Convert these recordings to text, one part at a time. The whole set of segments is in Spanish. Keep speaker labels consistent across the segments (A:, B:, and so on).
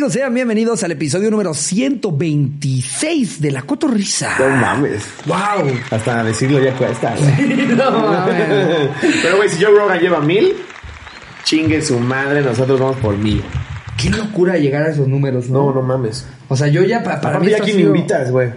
A: amigos? Sean bienvenidos al episodio número 126 de La Cotorrisa.
B: No mames.
A: ¡Wow!
B: Hasta decirlo ya cuesta, güey.
A: No mames.
B: Pero, güey, si Joe Rogan lleva mil, chingue su madre, nosotros vamos por mil.
A: Qué locura llegar a esos números, ¿no?
B: No, no mames.
A: O sea, yo ya pa- para
B: Aparte,
A: mí
B: ya me
A: sido-
B: invitas, güey.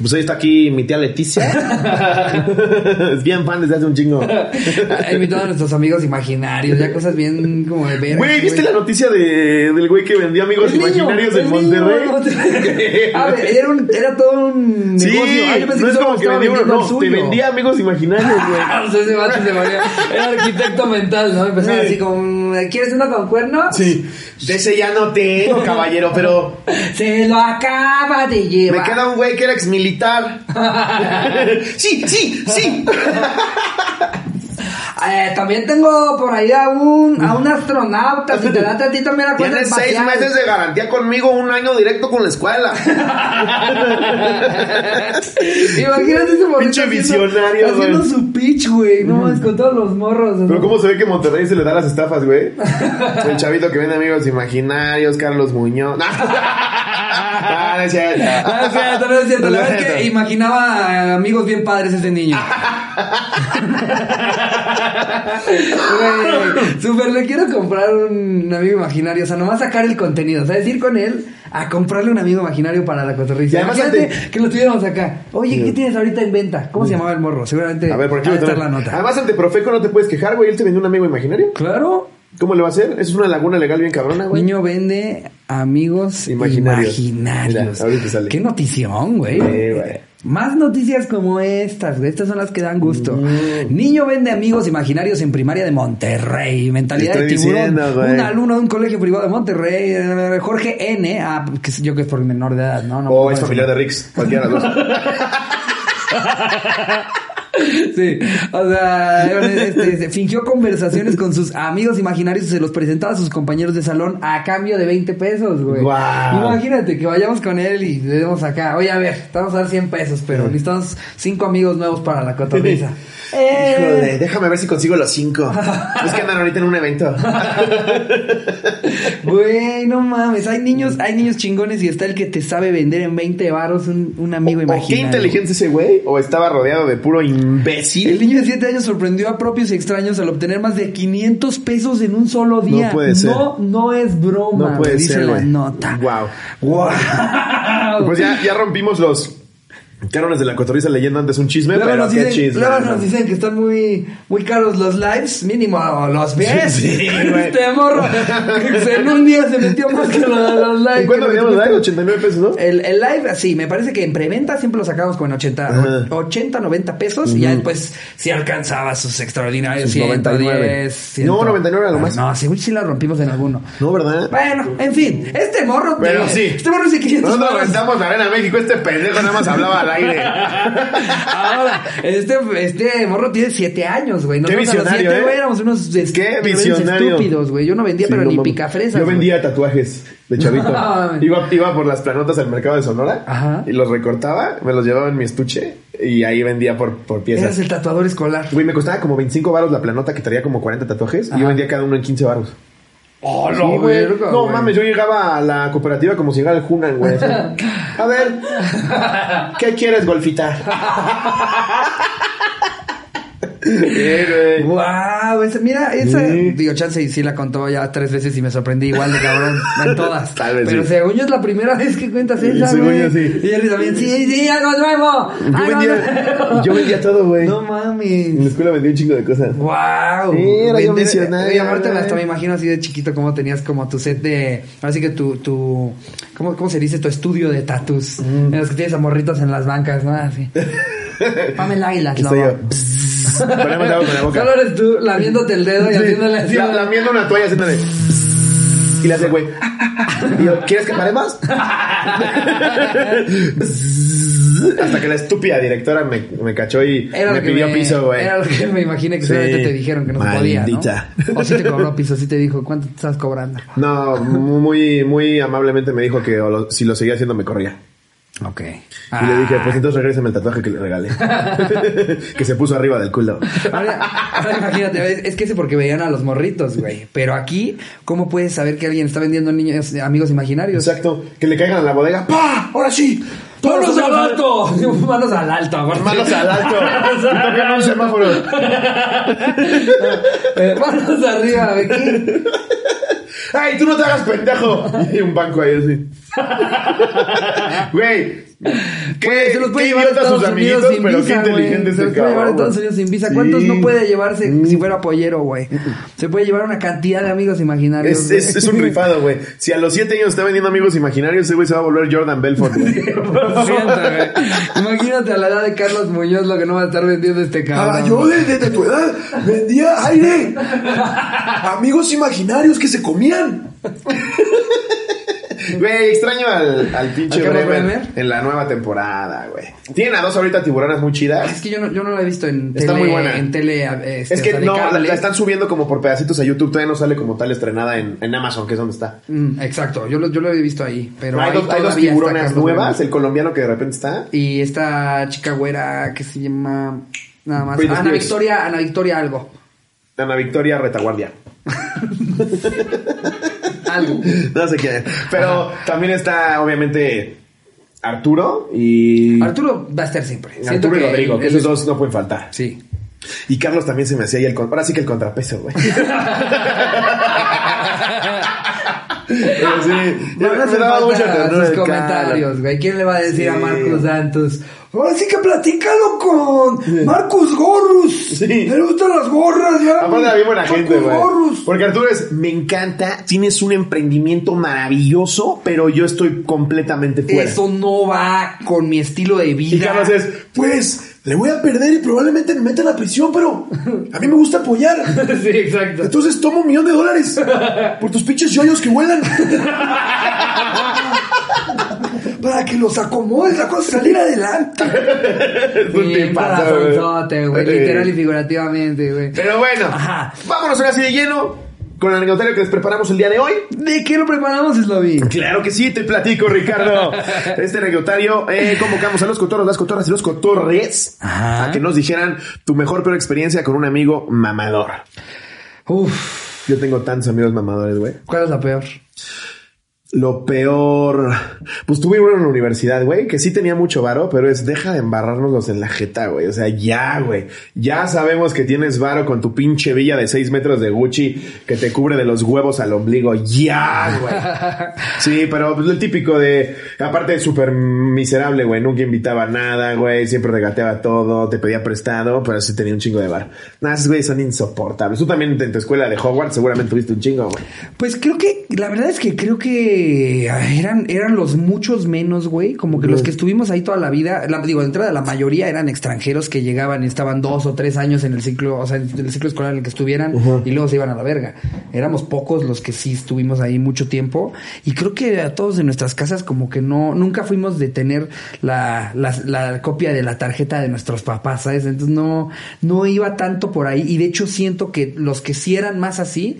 B: Pues hoy está aquí mi tía Leticia. es bien fan desde hace un chingo.
A: Ha invitado a nuestros amigos imaginarios, ya cosas bien como de ver.
B: Güey, ¿viste la noticia de, del güey que vendía amigos
A: El niño,
B: imaginarios
A: el
B: en
A: niño
B: Monterrey?
A: Monterrey. A ver, era, un- era todo un
B: Sí,
A: negocio. Ah, yo pensé
B: no es como que vendía uno, no, te vendía amigos imaginarios, güey.
A: Era arquitecto mental, ¿no? Empezaba
B: Sí.
A: así como, ¿quieres uno con cuerno?
B: Sí, de ese ya no tengo, caballero, pero
A: Se lo acaba de llevar.
B: me queda un güey que era exmilitar. sí, sí, sí.
A: Eh, también tengo por ahí a un, a un astronauta. Si te das a ti también la cuenta
B: Tienes seis
A: espacial.
B: meses de garantía conmigo, un año directo con la escuela.
A: Imagínate ese morrito
B: Pinche
A: haciendo-
B: visionario,
A: Haciendo
B: güey.
A: su pitch, güey. No mames, con todos los morros.
B: Pero cómo se ve que Monterrey se le da las estafas, güey. El chavito que vende amigos imaginarios, Carlos Muñoz. No, no es cierto.
A: No es cierto, no es cierto. La verdad es que imaginaba amigos bien padres ese niño. Güey, Super, le quiero comprar un amigo imaginario. O sea, nomás sacar el contenido. O sea, decir con él a comprarle un amigo imaginario para la
B: además
A: Imagínate
B: ante-
A: que lo tuviéramos acá. Oye, ¿qué
B: Sí.
A: tienes ahorita en venta? ¿Cómo se llamaba el morro? Seguramente
B: A ver, por aquí
A: va a estar la nota.
B: Además, ante Profeco no te puedes quejar, güey. Él te vendió un amigo imaginario.
A: Claro.
B: ¿Cómo le va a hacer? Es una laguna legal bien cabrona, güey.
A: Niño vende amigos
B: Imaginarios.
A: imaginarios.
B: Mira, ahorita sale.
A: Qué notición, güey.
B: Sí, güey.
A: Más noticias como estas, güey. Estas son las que dan gusto.
B: Mm.
A: Niño vende amigos imaginarios en primaria de Monterrey. Mentalidad de tiburón.
B: diciendo,
A: un alumno de un colegio privado de Monterrey, eh, Jorge N. Ah, que yo que es por menor de edad, ¿no? no
B: O
A: puedo
B: es familiar de. Rix. Cualquiera de los.
A: Sí, o sea, este, este, fingió conversaciones con sus amigos imaginarios y se los presentaba a sus compañeros de salón a cambio de 20 pesos, güey. Imagínate que vayamos con él y le demos acá, oye, a ver, te vamos a dar 100 pesos, pero necesitamos 5 amigos nuevos para la cotorriza. Eh,
B: Híjole, déjame ver si consigo los cinco. Es que andan ahorita en un evento.
A: Güey, no mames, hay niños, hay niños chingones y está el que te sabe vender en 20 varos un, un amigo
B: ¿O qué
A: imaginario.
B: inteligente ese güey? ¿O estaba rodeado de puro imbécil?
A: El niño de 7 años sorprendió a propios y extraños al obtener más de 500 pesos en un solo día.
B: No puede ser.
A: No, no es broma.
B: No puede
A: dice
B: ser,
A: la
B: güey.
A: nota.
B: Wow.
A: Wow.
B: Pues ya, ya rompimos los cánones de la cotorriza leyendo antes un chisme,
A: Luego
B: pero
A: nos,
B: qué
A: dicen,
B: chisme.
A: luego
B: ¿no?
A: nos dicen que están muy, muy caros los lives. Mínimo los ves.
B: Sí, güey.
A: Este morro. en un día se metió más que lo de los lives.
B: ¿En cuánto
A: que lo
B: veníamos
A: que-
B: live? 89 pesos, ¿no?
A: El, el live, sí, me parece que en preventa siempre lo sacamos con 80,
B: Ajá.
A: 80 90 pesos y ya después sí alcanzaba sus extraordinarios
B: Sus
A: 110,
B: 99.
A: 100.
B: No, 99 era lo más.
A: No, según sí la rompimos en alguno.
B: No, ¿verdad?
A: Bueno, en fin, este morro.
B: Pero sí.
A: Este morro sí 500
B: Nosotros rentamos la Arena México, este pendejo nada más hablaba al aire.
A: Ahora, este, este morro tiene 7 años, güey.
B: Qué visionario,
A: siete,
B: ¿eh?
A: güey, éramos unos est-
B: Qué visionario.
A: estúpidos, güey. Yo no vendía,
B: Sí,
A: pero
B: no
A: ni picafresas.
B: Yo
A: güey.
B: vendía tatuajes de chavito.
A: No,
B: iba, iba por las planotas al mercado de Sonora
A: Ajá.
B: y los recortaba, me los llevaba en mi estuche y ahí vendía por, por
A: Eras
B: piezas.
A: el tatuador escolar.
B: Güey, me costaba como 25 baros la planota que traía como 40 tatuajes y yo vendía cada uno en 15 baros.
A: ¡Oh,
B: Sí, güey. No mames, yo llegaba a la cooperativa como si llegara el Hunan, güey. A ver, ¿qué quieres, golfita? Güey.
A: Wow, esa- mira, esa,
B: Sí.
A: digo, chance y sí la contó ya tres veces y me sorprendí igual de cabrón en todas.
B: Tal vez
A: Pero
B: sí.
A: según yo es la primera vez que cuentas esa,
B: según yo sí.
A: Y él también, sí, sí, algo nuevo.
B: Yo
A: algo
B: vendía,
A: nuevo".
B: yo vendía todo, güey.
A: No
B: En la
A: mames.
B: escuela vendía un chingo de cosas.
A: Wow.
B: Sí, era yo
A: Y aparte hasta me imagino así de chiquito como tenías como tu set de, así que tu, tu, ¿cómo, cómo se dice? Tu estudio de tatus.
B: Mm.
A: En los que tienes a morritos en las bancas, ¿no? Así. Pamela
B: yo.
A: lobo.
B: Ponemos agua con la boca.
A: Solo eres tú lamiéndote el dedo y haciéndole así.
B: la- lamiendo una toalla haciéndole. Y le hace güey. Y yo, ¿quieres que paremos? Hasta que la estúpida directora me, me cachó y
A: Era
B: me
A: lo que
B: pidió
A: me,
B: piso, güey.
A: Era lo que me imaginé que
B: Sí.
A: solamente te dijeron que no se podía,
B: Maldita.
A: ¿no? O sí te cobró piso, sí te dijo, ¿cuánto te estás cobrando?
B: No, muy, muy amablemente me dijo que o lo- si lo seguía haciendo me corría.
A: Ok.
B: Y le dije, pues entonces regrésame el tatuaje que le regalé. que se puso arriba del culo.
A: Ahora, ahora imagínate, es, que ese porque veían a los morritos, güey. Pero aquí, ¿cómo puedes saber que alguien está vendiendo niños, amigos imaginarios?
B: Exacto. Que le caigan a la bodega. ¡Pa! ¡Ahora sí!
A: ¡Manos al alto! Manos al alto.
B: Manos al alto. Tocan un semáforo.
A: Eh, Manos arriba, ¿de qué?
B: ¡Ay, tú no te hagas pendejo! Y un banco ahí así. Güey. ¿Qué,
A: se los puede llevar a Estados
B: sus
A: Unidos sin
B: pero
A: visa,
B: qué inteligente
A: Se los puede llevar a. Estados Unidos sin visa.
B: Sí.
A: ¿Cuántos no puede llevarse si fuera pollero, güey? Se puede llevar una cantidad de amigos imaginarios.
B: Es, es, es un rifado, güey. Si a los 7 años está vendiendo amigos imaginarios, ese güey se va a volver Jordan Belfort, güey.
A: Imagínate a la edad de Carlos Muñoz lo que no va a estar vendiendo este cabrón.
B: Ah, yo desde de tu edad vendía aire. Amigos imaginarios que se comían. Güey, extraño al, al pinche en la nueva temporada, güey. Tienen a dos ahorita tiburonas muy
A: Es
B: chidas.
A: que yo no, yo no la he visto en
B: Está
A: tele.
B: muy buena.
A: En tele. Este,
B: Es
A: o
B: que
A: sea,
B: no, la, están subiendo como por pedacitos a YouTube. Todavía no sale como tal estrenada en, en Amazon, que es donde está.
A: Mm, exacto, yo lo, yo lo he visto ahí. Pero
B: hay, dos, hay dos tiburonas nuevas.
A: Bremer.
B: El colombiano que de repente está.
A: Y esta chica güera que se llama. Nada más.
B: Britney
A: Ana
B: Spears.
A: Victoria, Ana Victoria algo.
B: Ana Victoria Retaguardia.
A: Algo.
B: No sé es. Pero también está, obviamente, Arturo y.
A: Arturo va a estar siempre.
B: Arturo y Rodrigo, que esos dos no pueden faltar.
A: Sí.
B: Y Carlos también se me hacía ahí el. Ahora sí que el contrapeso, güey. Pero sí,
A: no
B: me daba mucha ternura
A: sus comentarios, güey. ¿Quién le va a decir
B: Sí.
A: a Marcos Santos? Ahora sí que platícalo con Marcos Gorrus.
B: Sí.
A: Le gustan las gorras, ya.
B: Aparte bien buena
A: Marcos
B: gente, güey.
A: Gorrus.
B: Porque Arturo es, me encanta, tienes un emprendimiento maravilloso, pero yo estoy completamente fuera.
A: Eso no va con mi estilo de vida.
B: Y Carlos es, pues, le voy a perder y probablemente me meta a la prisión, pero a mí me gusta apoyar.
A: sí, exacto.
B: Entonces toma un millón de dólares por tus pinches yoyos que vuelan.
A: Para que los acomodes, la cosa salir adelante. Bien güey. Literal y figurativamente, güey.
B: Pero bueno,
A: Ajá.
B: vámonos ahora sí de lleno con el anecdotario que les preparamos el día de hoy.
A: ¿De qué lo preparamos, Slovi?
B: Claro que sí, te platico, Ricardo. Este anecdotario, eh, convocamos a los cotorros, las cotorras y los cotorres
A: Ajá.
B: a que nos dijeran tu mejor peor experiencia con un amigo mamador.
A: Uf.
B: Yo tengo tantos amigos mamadores, güey.
A: ¿Cuál es la peor?
B: Lo peor. Pues tuve uno en la universidad, güey, que sí tenía mucho varo, pero es deja de embarrarnos en la jeta, güey. O sea, ya, güey. Ya sabemos que tienes varo con tu pinche villa de 6 metros de Gucci que te cubre de los huevos al ombligo. Ya, güey. Sí, pero el típico de. Aparte, súper miserable, güey. Nunca invitaba a nada, güey. Siempre regateaba todo, te pedía prestado, pero sí tenía un chingo de varo. Nah, esos güeyes son insoportables. Tú también en tu escuela de Hogwarts seguramente tuviste un chingo, güey.
A: Pues creo que, la verdad es que creo que ay, eran, eran los muchos menos, güey. Como que los que estuvimos ahí toda la vida, la, digo, de entrada la mayoría eran extranjeros que llegaban y estaban dos o tres años en el ciclo, o sea, en el ciclo escolar en el que estuvieran y luego se iban a la verga. Éramos pocos los que sí estuvimos ahí mucho tiempo y creo que a todos en nuestras casas como que no, nunca fuimos de tener la, la, la copia de la tarjeta de nuestros papás, ¿sabes? Entonces no, no iba tanto por ahí y de hecho siento que los que sí eran más así, eh,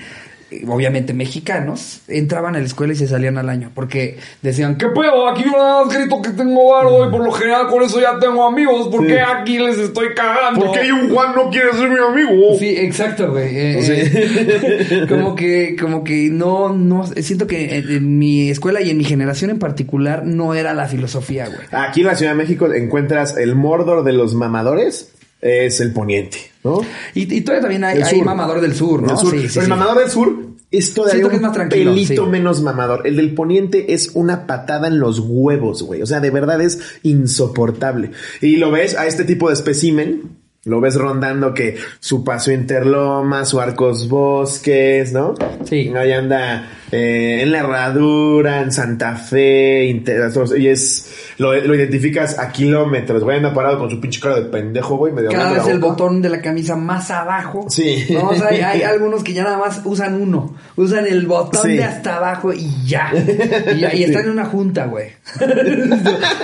A: obviamente mexicanos, entraban a la escuela y se salían al año porque decían, ¿qué pedo? Aquí yo nada más grito que tengo varo y por lo general con eso ya tengo amigos, ¿por
B: Sí.
A: qué aquí les estoy cagando?
B: ¿Por qué un Juan no quiere ser mi amigo?
A: Sí, exacto, güey. Eh, eh, como que, como que no, no, siento que en, en mi escuela y en mi generación en particular no era la filosofía, güey.
B: Aquí en la Ciudad de México encuentras el Mordor de los mamadores, es el poniente, ¿no?
A: Y, y todavía también hay, mamador del sur, ¿no?
B: El sur.
A: Sí,
B: Pero
A: sí,
B: el
A: sí.
B: mamador del sur es todavía
A: que
B: un
A: es más tranquilo,
B: pelito
A: sí.
B: menos mamador. El del poniente es una patada en los huevos, güey. O sea, de verdad es insoportable. Y lo ves a este tipo de espécimen. Lo ves rondando que su paso Interloma, su Arcos Bosques, ¿no?
A: Sí.
B: Ahí anda eh, en la Herradura, en Santa Fe, y es, lo, lo identificas a kilómetros, güey, anda parado con su pinche cara de pendejo, güey, medio
A: Cada vez el botón de la camisa más abajo.
B: Sí.
A: No, o sea, hay, hay algunos que ya nada más usan uno. Usan el botón
B: Sí.
A: de hasta abajo y ya. Y, ya, y están en una junta, güey.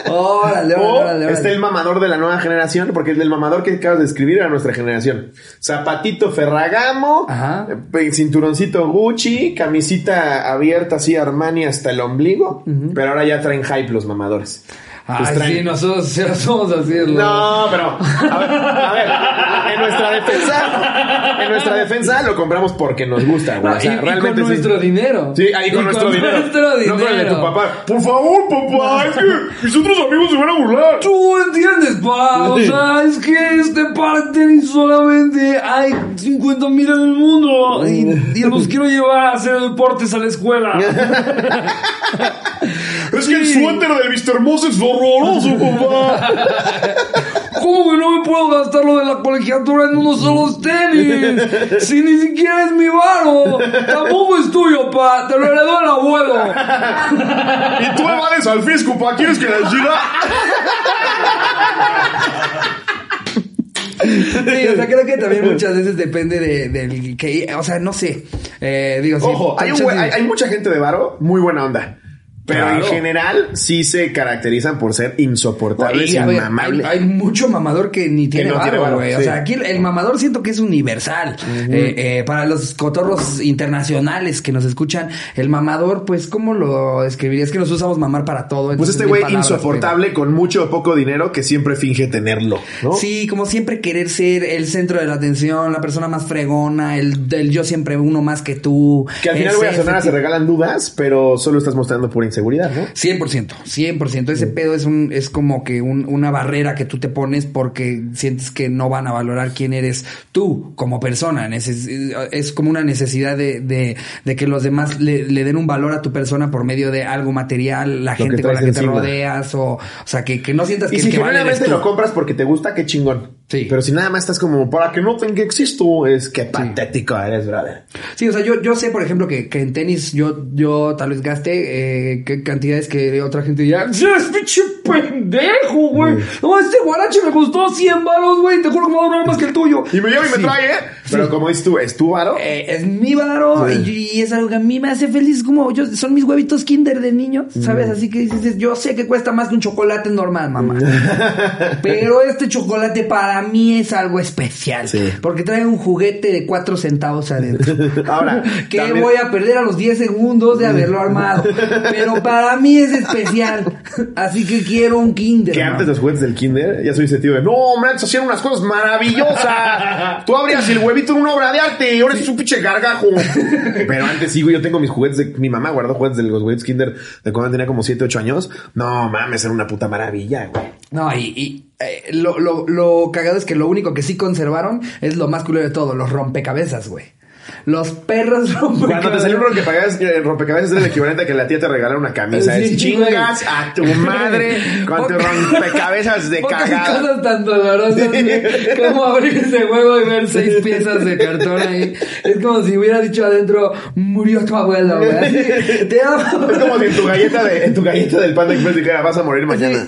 A: órale, órale, órale,
B: está el mamador de la nueva generación, porque el del mamador que acabas de escribir era nuestra generación. Zapatito Ferragamo,
A: Ajá.
B: eh, cinturoncito Gucci, camisita abierta así Armani hasta el ombligo, pero ahora ya traen hype los mamadores.
A: Ay,
B: extraña.
A: sí, nosotros somos así. ¿no?
B: No, pero a ver, a ver, en nuestra defensa, en nuestra defensa lo compramos porque nos gusta, güey.
A: No,
B: O sea,
A: y- y,
B: realmente
A: con
B: sí.
A: nuestro dinero.
B: Sí, ahí con
A: Y
B: nuestro dinero.
A: nuestro
B: No con el de
A: dinero.
B: tu papá. Por favor, papá, es que mis otros amigos se van a burlar.
A: Tú entiendes, pa. O sea, es que este par de tenis solamente hay 50 mil en el mundo. Y, y los quiero llevar a hacer deportes a la escuela.
B: Es que el suéter del Mr. Moss es horroroso, papá.
A: ¿Cómo que no me puedo gastar lo de la colegiatura en unos solos tenis? Si ni siquiera es mi varo. Tampoco es tuyo, pa. Te lo heredó el abuelo.
B: Y tú vales al fisco, pa. ¿Quieres que les diga?
A: Sí, o sea, creo que también muchas veces depende de, del que, o sea, no sé. Eh, digo, sí,
B: Ojo, hay, un hay, hay mucha gente de varo muy buena onda. Pero en general sí se caracterizan por ser insoportables
A: Y,
B: inmamables.
A: hay, hay mucho mamador que ni tiene
B: no
A: varo, güey. O sea, aquí el, el mamador siento que es universal. Eh, eh, para los cotorros internacionales que nos escuchan, el mamador, pues, ¿cómo lo describirías? Que nos usamos mamar para todo.
B: Pues este güey insoportable con mucho o poco dinero que siempre finge tenerlo, ¿no?
A: Sí, como siempre querer ser el centro de la atención, la persona más fregona, el, el yo siempre uno más que tú.
B: Que al final voy a sonar, se regalan dudas, pero solo estás mostrando pura inseguridad, ¿no?
A: 100%, 100%. Ese pedo es un es como que un- una barrera que tú te pones porque sientes que no van a valorar quién eres tú como persona. Neces- es como una necesidad de, de, de que los demás le, le den un valor a tu persona por medio de algo material, la
B: Lo
A: gente con la que te rodeas o, o sea, que, que no sientas que
B: Y si
A: que eres tú.
B: lo compras porque te gusta, qué chingón.
A: Sí.
B: Pero si nada más estás como, para que noten que existo, es que patético eres, brother.
A: Sí, o sea, yo, yo sé, por ejemplo, que, que en tenis yo, yo tal vez gaste eh, que cantidades que otra gente dirá, ¡Sí, es pinche pendejo, güey! No, este guarache me costó 100 baros, güey, te juro que me va a durar más que el tuyo.
B: Y me lleva y me trae, ¿eh? Pero como dices tú, ¿es tu varo?
A: Eh, es mi varo y es algo que a mí me hace feliz, como yo, son mis huevitos kinder de niño,
B: Mm.
A: ¿sabes? Así que dices, yo sé que cuesta más que un chocolate normal, mamá. Pero este chocolate para mí es algo especial.
B: Sí.
A: Porque trae un juguete de 4 centavos adentro.
B: Ahora,
A: que
B: también-
A: voy a perder a los 10 segundos de haberlo armado. Pero para mí es especial. Así que quiero un kinder.
B: Que antes los juguetes del kinder, ya soy ese tío de, no, hombre, antes hacían unas cosas maravillosas. Tú abrías el huevito en una obra de arte y ahora es un pinche gargajo. Pero antes sí, güey, yo tengo mis juguetes de, mi mamá guardó juguetes de los juguetes kinder de cuando tenía como 7, 8 años. No, mames, era una puta maravilla, güey.
A: No, y, y, eh, lo, lo, lo cagado es que lo único que sí conservaron es lo más culero de todo, los rompecabezas, güey. Los perros rompecabezas.
B: Cuando te salió un rompecabezas, eh, rompecabezas era el equivalente a que la tía te regalara una camisa.
A: Sí,
B: es chingas
A: güey.
B: a tu madre con tu rompecabezas de cagada.
A: cosas tan dolorosas güey, como abrir ese huevo y ver seis piezas de cartón ahí. Es como si hubiera dicho adentro, murió tu abuelo, güey. Así, Te amo.
B: Es como si en tu galleta de, en tu galleta del Panda Express dijera, vas a morir mañana.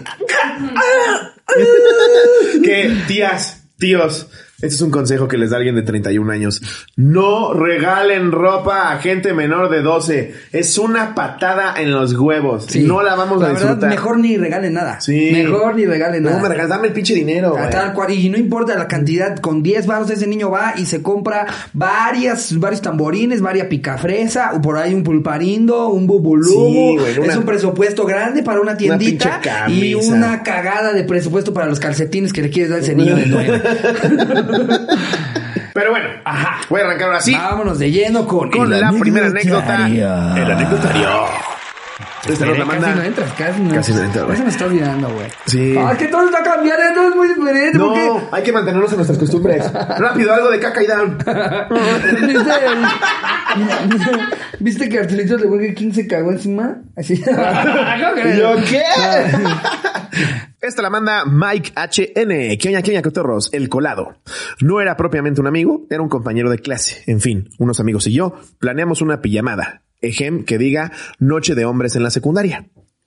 B: que tías, tíos, este es un consejo que les da alguien de 31 años. No regalen ropa a gente menor de 12. Es una patada en los huevos.
A: Sí.
B: No la vamos a
A: La verdad,
B: disfrutar.
A: mejor ni regalen nada.
B: Sí.
A: Mejor ni regalen
B: No,
A: nada.
B: me regalas, dame el pinche dinero.
A: A. Tal cual, y no importa la cantidad, con 10 baros ese niño va y se compra varias, varios tamborines, varias picafresa, o por ahí un pulparindo, un bubulú.
B: Sí, güey, una-
A: es un presupuesto grande para una tiendita y una cagada de presupuesto para los calcetines que le quieres dar a ese niño de nueve.
B: Pero bueno,
A: Ajá.
B: voy a arrancar ahora sí
A: Vámonos de lleno con,
B: con
A: el
B: la primera anécdota. El anecdotario. Esta nos la
A: Casi
B: manda.
A: no entras, casi no
B: Casi no
A: entras.
B: güey.
A: Se me está olvidando, güey.
B: Sí.
A: Ah, que todo está cambiando, todo es muy diferente.
B: No, hay que mantenernos en nuestras costumbres. Rápido, algo de caca y down.
A: ¿Viste, el- ¿Viste que Arturito de Burger King se cagó encima? Así.
B: ¿Y yo qué? Esta la manda Mike HN. ¿Qué oña, qué oña, cotorros? El colado. No era propiamente un amigo, era un compañero de clase. En fin, unos amigos y yo planeamos una pijamada. Ejem que diga Noche de Hombres en la secundaria.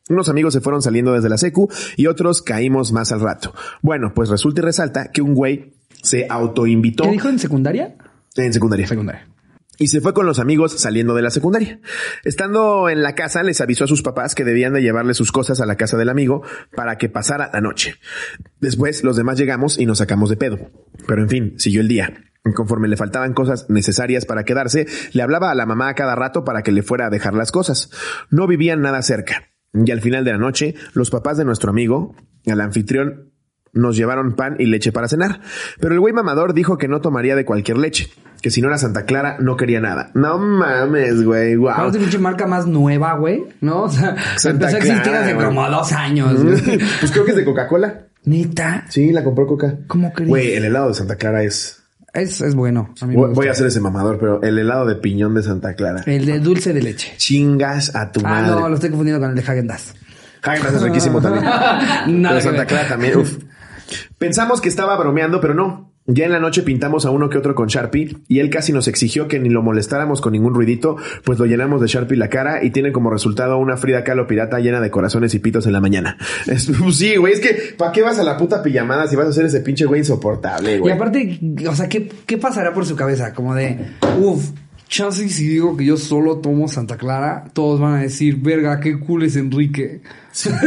B: Unos amigos se fueron saliendo desde la secu y otros caímos más al rato. Bueno, pues resulta y resalta que un güey se autoinvitó
A: ¿Qué dijo en secundaria?
B: en secundaria.
A: Secundaria.
B: Y se fue con los amigos saliendo de la secundaria. Estando en la casa, les avisó a sus papás que debían de llevarle sus cosas a la casa del amigo para que pasara la noche. Después, los demás llegamos y nos sacamos de pedo. Pero en fin, siguió el día. Conforme le faltaban cosas necesarias para quedarse, le hablaba a la mamá a cada rato para que le fuera a dejar las cosas. No vivían nada cerca. Y al final de la noche, los papás de nuestro amigo, el anfitrión, nos llevaron pan y leche para cenar. Pero el güey mamador dijo que no tomaría de cualquier leche. Que si no era Santa Clara, no quería nada. No mames, güey.
A: ¿Cuál
B: Wow.
A: es la pinche marca más nueva, güey? ¿No? O sea,
B: Santa
A: empezó a existir
B: Clara,
A: hace
B: güey.
A: como dos años. güey.
B: pues creo que es de Coca-Cola.
A: Neta.
B: Sí, la compró Coca.
A: ¿Cómo crees?
B: Güey, el helado de Santa Clara es.
A: Es, es bueno. A mí me
B: Voy,
A: gusta.
B: a hacer ese mamador, pero el helado de piñón de Santa Clara.
A: El de dulce de leche.
B: Chingas a tu
A: Ah,
B: madre.
A: no, lo estoy confundiendo con el de Hagen Dazs.
B: Häagen-Dazs es riquísimo también. Pero Santa. Clara también. Uf. Pensamos que estaba bromeando, pero no. Ya en la noche pintamos a uno que otro con Sharpie y él casi nos exigió que ni lo molestáramos con ningún ruidito, pues lo llenamos de Sharpie la cara y tiene como resultado una Frida Kahlo pirata llena de corazones y pitos en la mañana. Es- pues sí, güey, es que ¿para qué vas a la puta pijamada si vas a ser ese pinche güey insoportable,
A: Y
B: güey?
A: aparte, o sea, ¿qué, ¿qué pasará por su cabeza? Como de, uff, chance y si digo que yo solo tomo Santa Clara, todos van a decir, verga, qué cool es Enrique. Sea,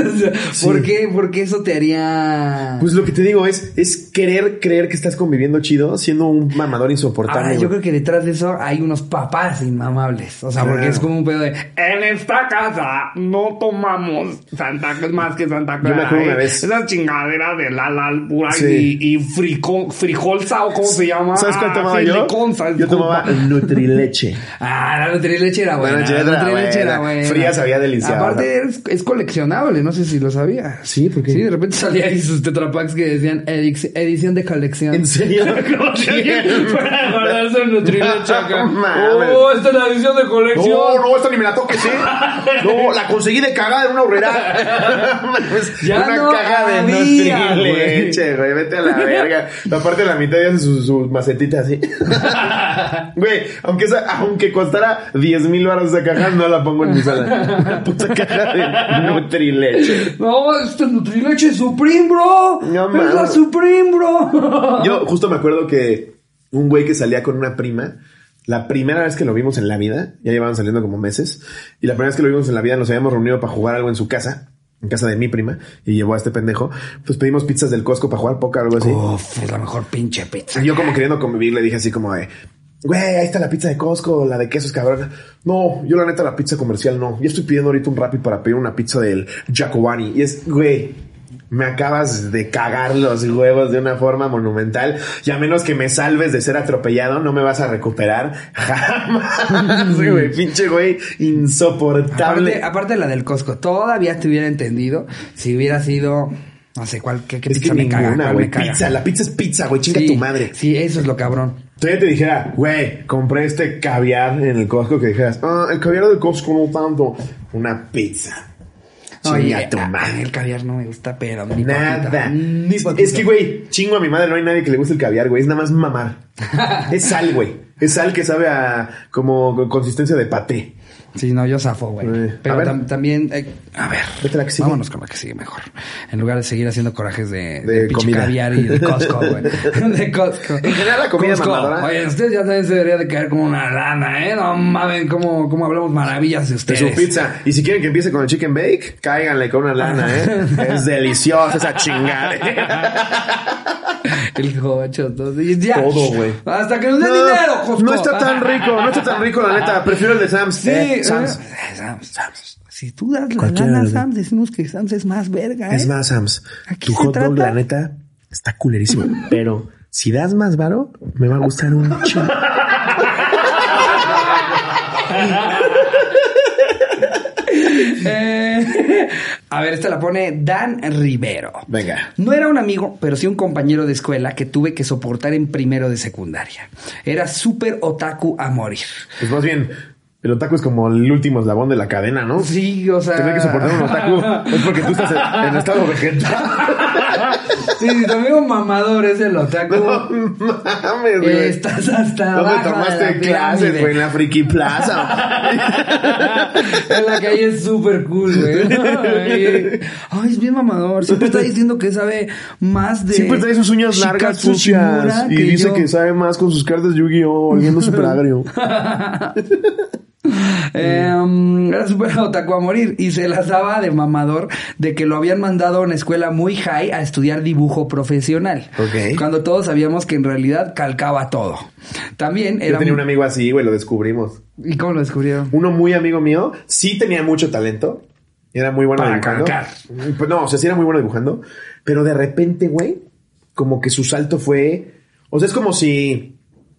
A: ¿Por qué? Porque eso te haría...
B: Pues lo que te digo es, es querer creer que estás conviviendo chido siendo un mamador insoportable.
A: Ahora, yo creo que detrás de eso hay unos papás inmamables. O sea, porque es como un pedo de, en esta casa no tomamos Santa es más que Santa
B: Yo me acuerdo una vez.
A: Esa chingadera de la la pura
B: Sí.
A: y, y frico- frijolsa o cómo se llama.
B: ¿Sabes cuál
A: Ah,
B: tomaba
A: sí,
B: yo? Yo tomaba. Nutrileche.
A: Ah, la Nutrileche era buena.
B: La Nutrileche era
A: Nutrileche era
B: buena. Fría sabía deliciosa.
A: Aparte es, es coleccionable, no sé si lo sabías.
B: Sí, ¿por qué?
A: Sí, de repente salía ahí sus tetrapacks que decían edic- edición de colección.
B: ¿En serio?
A: Como que alguien fuera a Nutrileche acá.
B: No mames.
A: Oh, esta es la edición de colección.
B: No, no, esta ni me la toques, ¿eh? No, la conseguí de cagada en una horrera.
A: Ya
B: una
A: no
B: caja de Nutrileche, güey. Vete a la verga. Aparte, la mitad ya hace sus, sus macetitas así. Güey, aunque, esa- aunque costara 10 mil baros esa caja, no la pongo en mi sala. Puta caja de Nutrileche.
A: No, esta es Nutrileche Supreme, bro.
B: No
A: es la. Supreme, bro.
B: Yo justo me acuerdo que un güey que salía con una prima, la primera vez que lo vimos en la vida, ya llevaban saliendo como meses, y la primera vez que lo vimos en la vida nos habíamos reunido para jugar algo en su casa, en casa de mi prima, y llevó a este pendejo, pues pedimos pizzas del Costco para jugar poca algo así.
A: Uf, es la mejor pinche pizza.
B: Y yo como queriendo convivir le dije así como de, güey, ahí está la pizza de Costco, la de quesos cabrón. No, yo la neta la pizza comercial no. Yo estoy pidiendo ahorita un Rappi para pedir una pizza del Giacobani. Y es, güey, me acabas de cagar los huevos de una forma monumental. Y a menos que me salves de ser atropellado, no me vas a recuperar jamás. güey, pinche güey, insoportable.
A: Aparte, aparte de la del Costco, todavía te hubiera entendido si hubiera sido, no sé, cuál, qué, qué
B: es
A: pizza
B: que
A: me
B: ninguna, güey.
A: caga.
B: Pizza, la pizza es pizza, güey. Chinga
A: Sí,
B: tu madre.
A: Sí, eso es lo cabrón.
B: Todavía te dijera, güey, compré este caviar en el Costco que dijeras, ah, el caviar del Costco no tanto. Una pizza. Chinga tu
A: a- a
B: madre.
A: el caviar no me gusta, pero ni
B: Nada.
A: Ni
B: Es- que, güey, chingo a mi madre, no hay nadie que le guste el caviar, güey. Es nada más mamar. es sal, güey. Es sal que sabe a como con consistencia de paté.
A: Sí, no, yo zafo, güey. Pero tam- también, eh, a ver,
B: Vete la que sigue.
A: vámonos con la que sigue mejor. En lugar de seguir haciendo corajes de,
B: De
A: pinche
B: comida.
A: caviar y de Costco, güey. de Costco.
B: En general, la comida
A: Costco.
B: mamadora.
A: Oye, ustedes ya también se debería de caer como una lana, ¿eh? No mames, cómo, cómo hablamos maravillas de
B: De
A: ustedes.
B: su pizza. Y si quieren que empiece con el chicken bake, cáiganle con una lana, ¿eh? es deliciosa esa chingada.
A: El jocho, todo. ya.
B: Todo, güey.
A: Hasta que nos den dinero, Costco.
B: no está tan rico, no está tan rico, la neta. Prefiero el de Sam's.
A: Sí,
B: Eh, Sam's.
A: eh, Sam's, Sam's. Si tú das la lana a. Sam's, decimos que Sam's es más verga, ¿eh?
B: Es más, Sams,
A: Aquí
B: tu hot dog, la neta, está culerísimo. Pero si das más varo, me va a gustar un chingo.
A: Eh, a ver, esta la pone Dan Rivero.
B: Venga.
A: No era un amigo, pero sí un compañero de escuela que tuve que soportar en primero de secundaria. Era súper otaku a morir.
B: Pues más bien, el otaku es como el último eslabón de la cadena, ¿no?
A: Sí, o sea...
B: Tener que soportar un otaku es porque tú estás en, en estado vegetal.
A: Sí, si tu amigo mamador es el otaku,
B: No mames, güey.
A: estás hasta
B: ¿Dónde
A: abajo de
B: tomaste
A: la
B: clases, güey? En la Friki Plaza.
A: en la calle es súper cool, güey. Ay, es bien mamador. Siempre está diciendo que sabe más de.
B: Siempre trae sus uñas largas sucias y
A: que
B: dice
A: yo.
B: que sabe más con sus cartas Yu-Gi-Oh! oliendo super agrio.
A: Eh, era súper otaku a morir y se las daba de mamador de que lo habían mandado a una escuela muy high a estudiar dibujo profesional.
B: Ok.
A: Cuando todos sabíamos que en realidad calcaba todo. También
B: Yo
A: era.
B: tenía un amigo así, güey, lo descubrimos.
A: ¿Y cómo lo descubrieron?
B: Uno muy amigo mío, sí tenía mucho talento, Era muy bueno
A: Para
B: dibujando.
A: calcar.
B: Pues no, o sea, sí era muy bueno dibujando. Pero de repente, güey, como que su salto fue. O sea, es como si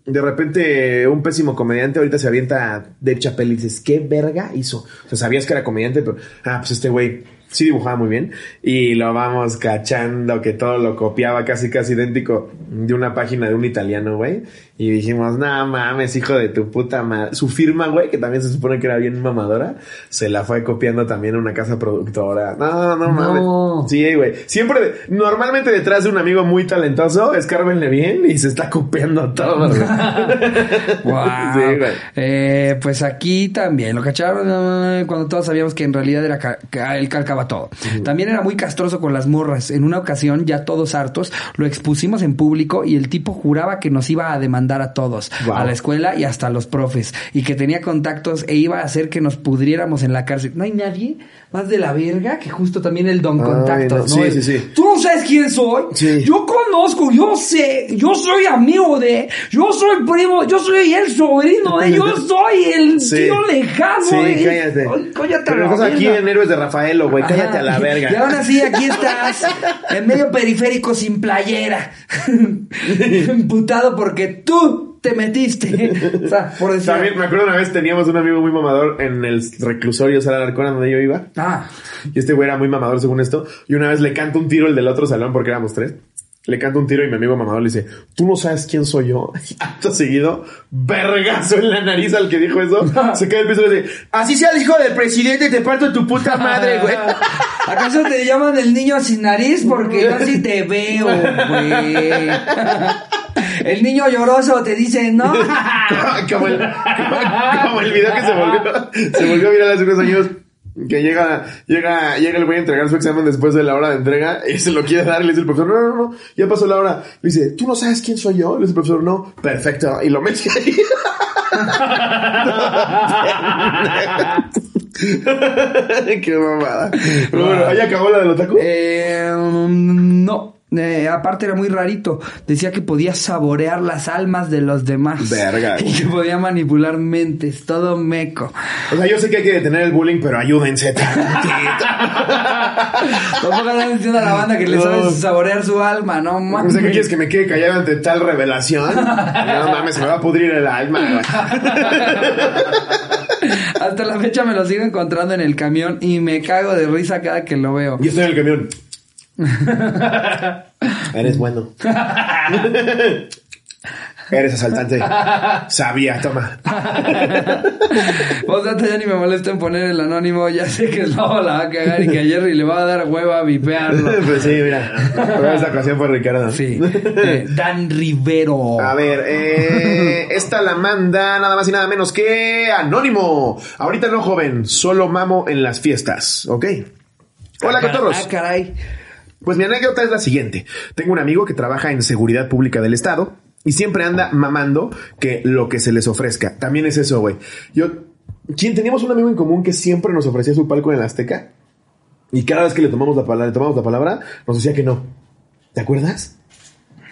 B: de repente un pésimo comediante ahorita se avienta Dave Chappelle y dices, ¿qué verga hizo? O sea, sabías que era comediante, pero. Ah, pues este güey sí dibujaba muy bien. Y lo vamos cachando, que todo lo copiaba casi, casi idéntico de una página de un italiano, güey. Y dijimos, no mames, hijo de tu puta madre. Su firma, güey, que también se supone que era bien mamadora, se la fue copiando también a una casa productora. No, no mames.
A: No.
B: Sí, güey. Siempre, normalmente detrás de un amigo muy talentoso, escárbenle bien y se está copiando todo, güey.
A: Wow.
B: Sí, güey.
A: Eh, pues aquí también lo cacharon cuando todos sabíamos que en realidad era ca- ca- todo. También era muy castroso con las morras. En una ocasión, ya todos hartos, lo expusimos en público y el tipo juraba que nos iba a demandar a todos,
B: Wow.
A: a la escuela y hasta a los profes, y que tenía contactos e iba a hacer que nos pudriéramos en la cárcel. No hay nadie más de la verga que justo también el don
B: Ay,
A: contactos.
B: no. Sí, sí, sí.
A: Tú no sabes quién soy.
B: Sí.
A: Yo conozco, yo sé, yo soy amigo de, yo soy primo, yo soy el sobrino de, yo soy el
B: Sí.
A: tío lejano
B: Sí,
A: de.
B: cállate.
A: Ay, cállate
B: Pero
A: la
B: estás aquí en Héroes de Rafaelo, güey. Cállate a la verga.
A: Y aún así aquí estás, en medio periférico sin playera. Imputado porque tú te metiste. O sea, por decir.
B: También me acuerdo una vez teníamos un amigo muy mamador en el reclusorio Sala Alarcón donde yo iba.
A: Ah,
B: Y este güey era muy mamador según esto. Y una vez le canto un tiro el del otro salón porque éramos tres. Le canto un tiro y mi amigo mamador le dice, ¿tú no sabes quién soy yo? Y acto seguido, vergazo en la nariz al que dijo eso. Se cae el piso y le dice, así sea el hijo del presidente, te parto tu puta madre, güey.
A: ¿Acaso te llaman el niño sin nariz? Porque yo así te veo, güey. El niño lloroso te dice, no.
B: como, el, como, como el video que se volvió, se volvió viral hace unos años. Que llega, llega, llega el güey a entregar su examen después de la hora de entrega y se lo quiere dar y le dice el profesor, no, no, no, ya pasó la hora. Le dice, ¿tú no sabes quién soy yo? Le dice el profesor, no, perfecto. Y lo mete ahí. Qué mamada. Pero bueno, ahí acabó la del otaku.
A: Eh, mm, no. Eh, aparte era muy rarito. Decía que podía saborear las almas de los demás.
B: Verga,
A: Y que podía manipular mentes. Todo meco.
B: O sea, yo sé que hay que detener el bullying, pero ayúdense tantito.
A: Tampoco le diciendo a la banda que le
B: No.
A: sabes saborear su alma, no
B: O
A: mames.
B: sea, ¿qué quieres que me quede callado ante tal revelación? No mames, se me va a pudrir el alma.
A: Hasta la fecha me lo sigo encontrando en el camión y me cago de risa cada que lo veo.
B: Yo estoy en el camión. Eres bueno. Eres asaltante. Sabía, toma.
A: Vos ya ni me molesta en poner el anónimo, ya sé que Slobo la va a cagar y que a Jerry le va a dar hueva a vipearlo.
B: Pues sí, mira. Esta ocasión fue Ricardo.
A: Sí. Eh, Dan Rivero.
B: A ver, eh, esta la manda nada más y nada menos que Anónimo. Ahorita no, joven, solo mamo en las fiestas, ¿ok? Hola, cotorros.
A: Ah, caray.
B: Pues mi anécdota es la siguiente. Tengo un amigo que trabaja en seguridad pública del Estado y siempre anda mamando que lo que se les ofrezca. También es eso, güey. Yo, ¿quién teníamos un amigo en común que siempre nos ofrecía su palco en el Azteca? Y cada vez que le tomamos la palabra, nos decía que no. ¿Te acuerdas?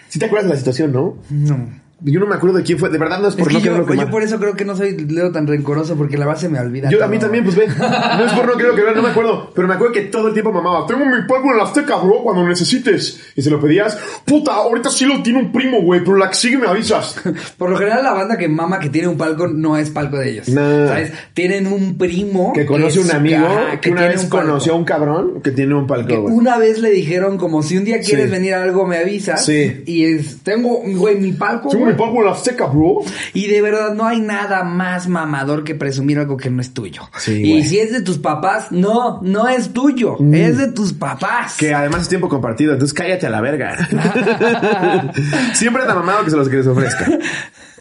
B: Sí te acuerdas de la situación, ¿no?
A: No.
B: Yo no me acuerdo de quién fue. De verdad no es por
A: Es
B: no
A: que yo,
B: quererlo
A: yo
B: quemar.
A: por eso creo que no soy Leo tan rencoroso porque la base me olvida.
B: Yo, a mí también, pues ven. No es por no querer que no me acuerdo. Pero me acuerdo que todo el tiempo mamaba. Tengo mi palco en la Azteca, bro, cuando necesites. Y se lo pedías. Puta, ahorita sí lo tiene un primo, güey. Pero la que sigue me avisas.
A: Por lo general la banda que mama que tiene un palco no es palco de ellos.
B: No.
A: ¿Sabes? Tienen un primo
B: Que conoce
A: es-
B: un amigo que, una vez
A: un
B: conoció a un cabrón que tiene un
A: Que
B: palco, güey.
A: una vez le dijeron como si un día quieres
B: Sí.
A: venir a algo me avisas.
B: Sí.
A: Y es, tengo, güey, mi palco.
B: Mi la Azteca, bro.
A: Y de verdad no hay nada más mamador que presumir algo que no es tuyo.
B: Sí,
A: y si es de tus papás, no, no es tuyo, es de tus papás.
B: Que además es tiempo compartido, entonces cállate a la verga. Siempre está mamado que se los que les ofrezca.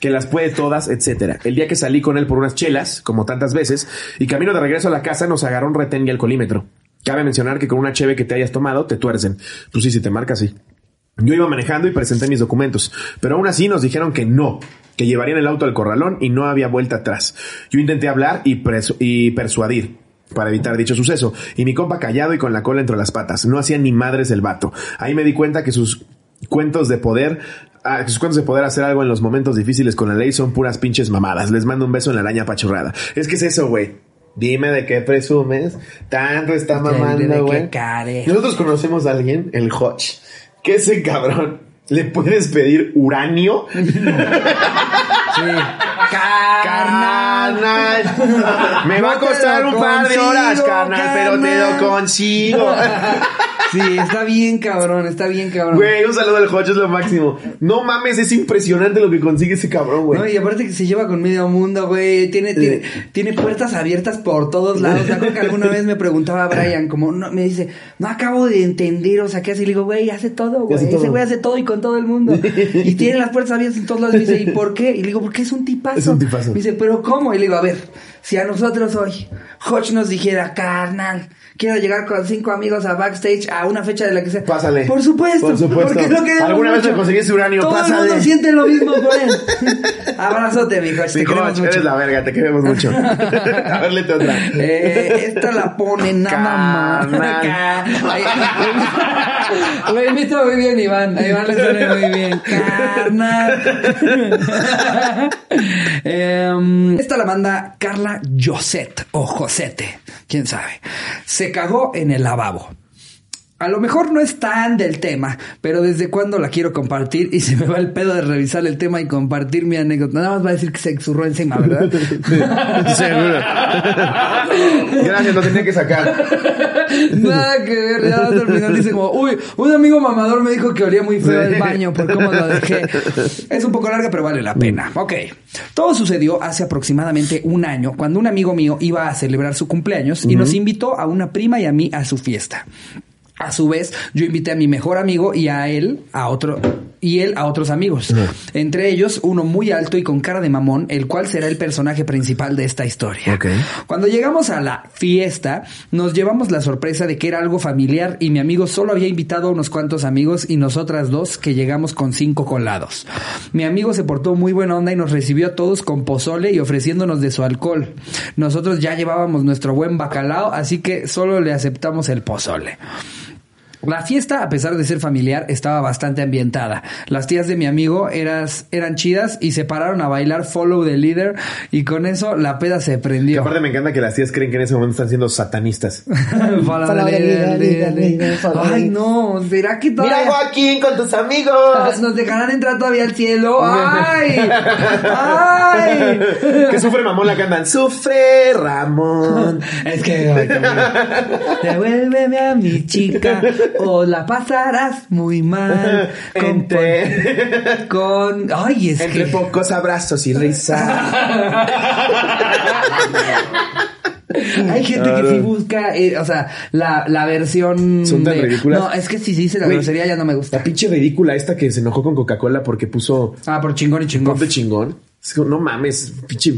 B: Que las puede todas, etcétera. El día que salí con él por unas chelas, como tantas veces, y camino de regreso a la casa nos agarró un retén y alcoholímetro. Cabe mencionar que con una cheve que te hayas tomado, te tuercen. Pues sí, si te marca, sí. Yo iba manejando y presenté mis documentos, pero aún así nos dijeron que no, que llevarían el auto al corralón y no había vuelta atrás. Yo intenté hablar y, presu- y persuadir para evitar dicho suceso, y mi compa callado y con la cola entre las patas. No hacía ni madres el vato. Ahí me di cuenta que sus cuentos de poder, ah, que sus cuentos de poder hacer algo en los momentos difíciles con la ley son puras pinches mamadas. Les mando un beso en la araña apachurrada. Es que es eso, güey. Dime de qué presumes. Tanto está mamando, güey. Nosotros conocemos a alguien, el Hodge, que ese cabrón le puedes pedir uranio.
A: Sí. Carnal.
B: Carnal. Me va a costar un par de horas, carnal, pero te lo consigo.
A: Sí, está bien cabrón, está bien cabrón.
B: Güey, un saludo al Hodge, es lo máximo. No mames, es impresionante lo que consigue ese cabrón, güey.
A: No, y aparte que se lleva con medio mundo, güey. Tiene, tiene, tiene puertas abiertas por todos lados. Acuerdo que alguna vez me preguntaba a Brian, como, no, me dice, no acabo de entender, o sea, ¿qué hace? Y le digo, güey, hace todo, güey. Ese güey hace todo y con todo el mundo. Y tiene las puertas abiertas en todos lados. Y me dice, ¿y por qué? Y le digo, porque es un tipazo.
B: Es un tipazo.
A: Me dice, ¿pero cómo? Y le digo, a ver, si a nosotros hoy, Hodge nos dijera, carnal, quiero llegar con cinco amigos a backstage a una fecha de la que sea.
B: Pásale.
A: Por supuesto.
B: Por supuesto.
A: Porque lo queremos
B: ¿Alguna vez
A: mucho.
B: te conseguiste uranio?
A: Todo
B: Pásale.
A: el mundo siente lo mismo por él. Abrazote, mi Hodge. Te queremos mucho.
B: eres la verga, te queremos mucho. a ver, léete otra.
A: Eh, esta la pone nada más. Lo imito muy bien, Iván. A Iván le sale muy bien. Carnal. Em, esta la manda Carla Joset o Josete. Quién sabe. Se cagó en el lavabo. A lo mejor no es tan del tema, pero desde cuando la quiero compartir y se me va el pedo de revisar el tema y compartir mi anécdota. Nada más va a decir que se exurró encima, ¿verdad?
B: Seguro. Gracias, lo tenía que sacar.
A: Nada que ver, ya al final dice como, uy, un amigo mamador me dijo que olía muy feo el baño por cómo lo dejé. Es un poco larga, pero vale la pena. Ok. Todo sucedió hace aproximadamente un año, cuando un amigo mío iba a celebrar su cumpleaños y nos invitó a una prima y a mí a su fiesta. A su vez, yo invité a mi mejor amigo y a él a otro y él a otros amigos. Entre ellos, uno muy alto y con cara de mamón, el cual será el personaje principal de esta historia. Cuando llegamos a la fiesta, nos llevamos la sorpresa de que era algo familiar y mi amigo solo había invitado a unos cuantos amigos y nosotras dos que llegamos con cinco colados. Mi amigo se portó muy buena onda y nos recibió a todos con pozole y ofreciéndonos de su alcohol. Nosotros ya llevábamos nuestro buen bacalao, así que solo le aceptamos el pozole. La fiesta, a pesar de ser familiar, estaba bastante ambientada. Las tías de mi amigo eras, eran chidas y se pararon a bailar Follow the Leader y con eso la peda se
B: Y
A: prendió.
B: aparte me encanta que las tías creen que en ese momento están siendo satanistas.
A: Follow the leader,
C: leader,
A: leader,
C: leader,
A: leader.
C: follow
A: Ay, no, ¿será que
B: Mira
A: todavía
B: Joaquín con tus amigos.
A: nos dejarán entrar todavía al cielo? ¡Ay! ¡Ay!
B: que sufre mamón la cantan. Sufre Ramón.
A: Es que ay, devuélveme a mi chica o la pasarás muy mal con,
B: Entre,
A: con ay es
B: entre
A: que
B: pocos abrazos y risa.
A: hay gente que sí busca eh, o sea la, la versión
B: Son tan
A: de-
B: ridículas.
A: no es que si dice la grosería ya no me gusta
B: La pinche ridícula esta que se enojó con Coca-Cola porque puso
A: ah por chingón y chingón
B: ponte chingón. No mames, pinche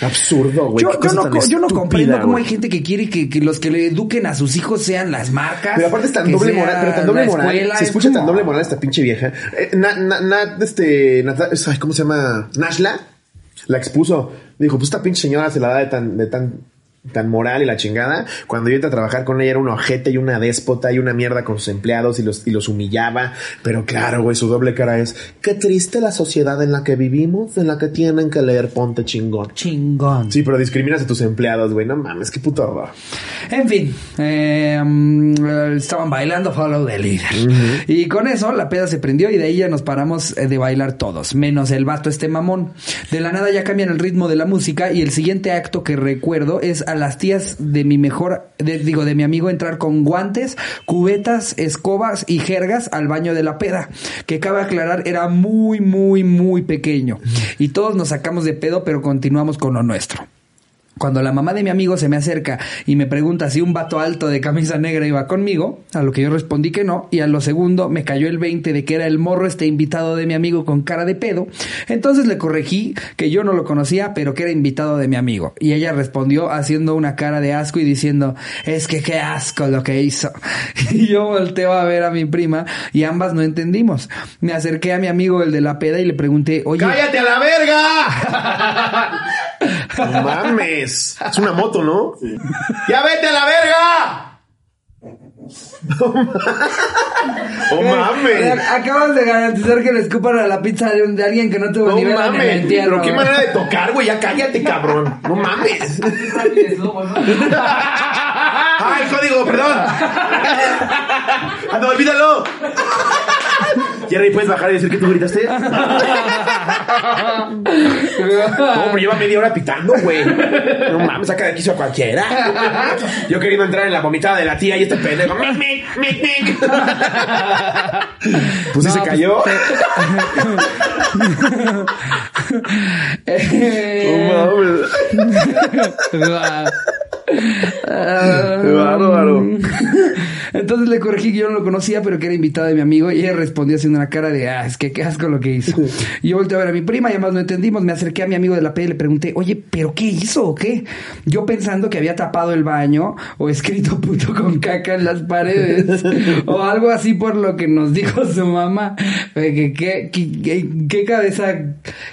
B: absurdo, güey.
A: yo, no,
B: tan
A: comprendo cómo hay gente que quiere que, que los que le eduquen a sus hijos sean las marcas.
B: Pero aparte es tan doble moral, pero tan doble moral.
A: escuela,
B: Se
A: es
B: escucha tan
A: como-
B: doble moral esta pinche vieja. Eh, na, na, na- este, ay, ¿cómo se llama? Nashla la expuso. Dijo, pues esta pinche señora se la da de tan, de tan, tan moral y la chingada. Cuando yo entré a trabajar con ella era una ojete y una déspota y una mierda con sus empleados y los, y los humillaba. Pero claro, güey, su doble cara es, qué triste la sociedad en la que vivimos, en la que tienen que leer ponte chingón.
A: Chingón.
B: Sí, pero discriminas a tus empleados, güey. No mames, qué puto horror.
A: En fin, eh, mm, estaban bailando Follow the Leader. Y con eso la peda se prendió y de ahí ya nos paramos eh, de bailar todos, menos el vato este mamón. De la nada ya cambian el ritmo de la música y el siguiente acto que recuerdo es a las tías de mi mejor, de- digo, de mi amigo entrar con guantes, cubetas, escobas y jergas al baño de la peda, que cabe aclarar era muy, muy, muy pequeño. Y todos nos sacamos de pedo, pero continuamos con lo nuestro. Cuando la mamá de mi amigo se me acerca y me pregunta si un vato alto de camisa negra iba conmigo, a lo que yo respondí que no, y a lo segundo me cayó el 20 de que era el morro este invitado de mi amigo con cara de pedo, entonces le corregí que yo no lo conocía, pero que era invitado de mi amigo. Y ella respondió haciendo una cara de asco y diciendo, es que qué asco lo que hizo. Y yo volteo a ver a mi prima y ambas no entendimos. Me acerqué a mi amigo, el de la peda, y le pregunté, oye...
B: ¡Cállate a la verga! No mames. Es una moto, ¿no? ¡Ya vete a la verga! ¡Oh, mames!
A: Acabas de garantizar que le escupan a la pizza de, un- de alguien que no tuvo
B: ¡No
A: nivel en el
B: mames!
A: entierro.
B: Pero qué manera de tocar, güey. Ya cállate, cabrón. No mames. ¡Ay, código, perdón! ¡Ah, no, olvídalo! Jerry, ¿puedes bajar y decir que tú gritaste? No, pero lleva media hora pitando, güey. No mames, saca de quicio a cualquiera. Yo queriendo entrar en la vomitada de la tía y este pendejo. Pues sí
A: No,
B: se
A: pues,
B: cayó.
A: Eh,
B: Qué bárbaro.
A: Entonces le corregí que yo no lo conocía, pero que era invitado de mi amigo. Y ella respondió haciendo una cara de, ah, es que qué asco lo que hizo. Y yo volteé a ver a mi prima y además no entendimos. Me acerqué a mi amigo de la P y le pregunté, oye, ¿pero qué hizo o qué? Yo pensando que había tapado el baño o escrito puto con caca en las paredes o algo así por lo que nos dijo su mamá. Que- que- que- que- ¿Qué cabeza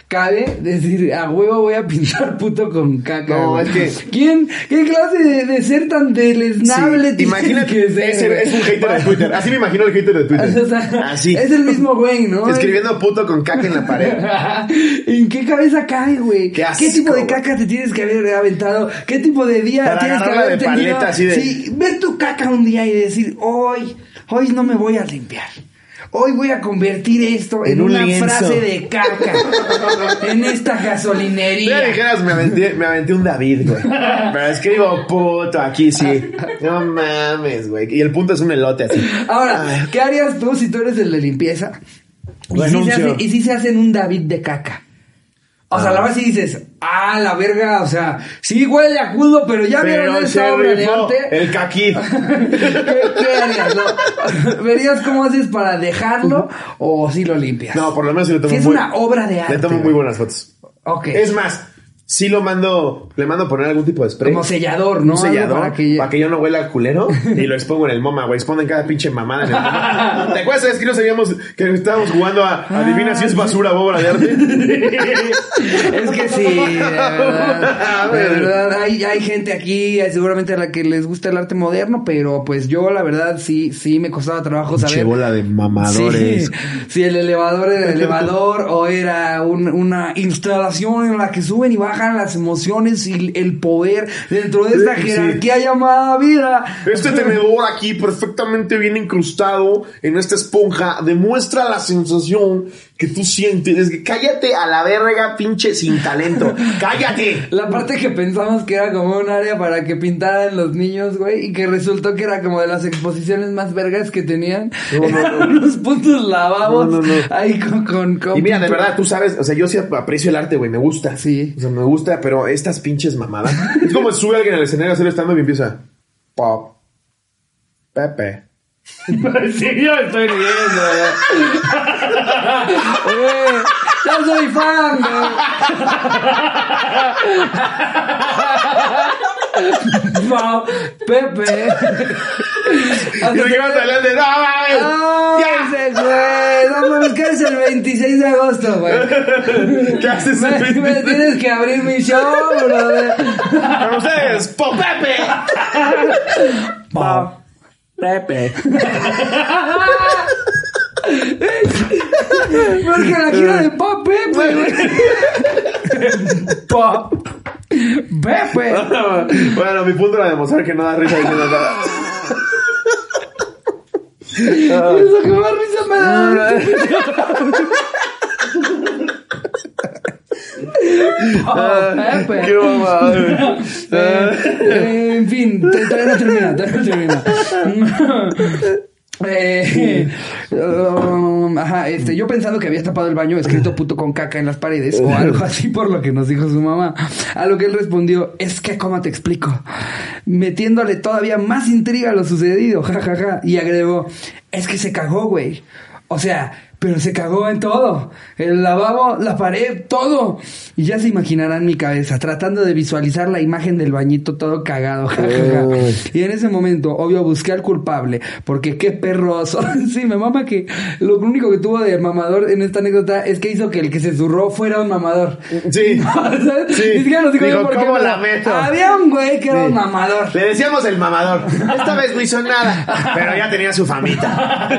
A: cabe decir, a huevo voy a pintar puto con caca?
B: No,
A: güey"?
B: es que-
A: ¿Quién? ¿Qué clase de, de ser tan deleznable
B: Sí, imagínate
A: que
B: es un hater de Twitter. Así me imagino el hater de Twitter.
A: O sea,
B: Así.
A: Es el mismo güey, ¿no?
B: Escribiendo puto con caca en la pared.
A: ¿En qué cabeza cae, güey?
B: Qué asco,
A: ¿Qué tipo de caca te tienes que haber aventado? ¿Qué tipo de día
B: Para
A: tienes que haber
B: de
A: tenido?
B: paleta, así de-
A: Sí, ver tu caca un día y decir, hoy, hoy no me voy a limpiar. Hoy voy a convertir esto en,
B: En un
A: una
B: lienzo.
A: frase de caca. en esta gasolinería.
B: me dijeras, me aventé, me aventé un David, güey. Pero escribo puto aquí, sí. No mames, güey. Y el punto es un elote así.
A: Ahora, ¿qué harías tú si tú eres el de limpieza? Y si, se
B: Renuncio.
A: hace- y si se hacen un David de caca. O sea,
B: Ah.
A: la verdad si dices, ah, la verga, o sea, sí huele a culo, pero ya vieron
B: Pero
A: esta
B: se
A: obra de arte.
B: el caquí.
A: ¿Qué, qué harías? no? ¿Verías cómo haces para dejarlo o si lo limpias?
B: No, por lo menos sí le tomo
A: Si es
B: muy-
A: una obra de arte.
B: Le tomo muy buenas fotos.
A: Ok.
B: Es más, sí lo mando, le mando a poner algún tipo de spray.
A: Como sellador, ¿no?
B: Un sellador para
A: para
B: que... yo no huela culero y lo expongo en el MoMA, güey. Exponen cada pinche mamada en el MoMa. ¿Te acuerdas es que no sabíamos que estábamos jugando a adivina si es basura o obra de arte?
A: Es que sí, de verdad, verdad, hay, hay gente aquí, eh, seguramente a la que les gusta el arte moderno, pero pues yo la verdad sí, sí me costaba trabajo saber.
B: bola de mamadores.
A: Sí, si el elevador era el elevador o era un- una instalación en la que suben y bajan las emociones y el poder dentro de esta
B: Sí.
A: jerarquía llamada vida.
B: Este tenedor aquí perfectamente bien incrustado en esta esponja demuestra la sensación que tú sientes. Es que cállate a la verga, pinche sin talento. ¡Cállate!
A: La parte que pensamos que era como un área para que pintaran los niños, güey, y que resultó que era como de las exposiciones más vergas que tenían.
B: No, no, no.
A: Unos puntos lavabos
B: No, no, no.
A: ahí con, con, con
B: Y mira, de verdad, tú sabes, o sea, yo sí aprecio el arte, güey, me gusta.
A: Sí.
B: O sea, me gusta, pero estas pinches mamadas. es como sube alguien al escenario a hacer stand y empieza. Pop. Pepe.
A: Sí, yo estoy riendo. Eh, Yo soy fan. Wow, Pepe.
B: Y se quedan adelante, ¡no mames!
A: ¡Ah!
B: ¡Ya!
A: ese güey! No mames, que es el 26 de agosto, güey.
B: ¿Qué haces?
A: Me, me tienes que abrir mi show, brother.
B: Con ustedes, Pop Pepe.
A: Pop. Pepe. Porque la gira de Pop Pepe. Pop. Pepe.
B: bueno, mi punto era demostrar que no da risa diciendo nada.
A: Eso que más risa me da. Pop Pepe.
B: ¡Qué mamada, güey.
A: Eh, eh, en fin, todavía no termina, todavía no termina. Eh, um, ajá, este, yo pensando que había tapado el baño escrito puto con caca en las paredes o algo así por lo que nos dijo su mamá. A lo que él respondió, es que cómo te explico, metiéndole todavía más intriga a lo sucedido, jajaja, y agregó, es que se cagó, güey. O sea, pero se cagó en todo. El lavabo, la pared, todo. Y ya se imaginarán mi cabeza, tratando de visualizar la imagen del bañito todo cagado. ja, ja, ja.
B: Uy.
A: Y en ese momento, obvio, busqué al culpable, porque qué perroso. sí, me mama que lo único que tuvo de mamador en esta anécdota es que hizo que el que se zurró fuera un mamador.
B: Sí.
A: ¿Sabes?
B: Sí.
A: Ni siquiera nos dijo yo por qué,
B: ¿cómo
A: pero
B: la meto?
A: Había un güey que era
B: Sí.
A: un mamador.
B: Le decíamos el mamador. Esta vez no hizo nada, pero ya tenía su famita.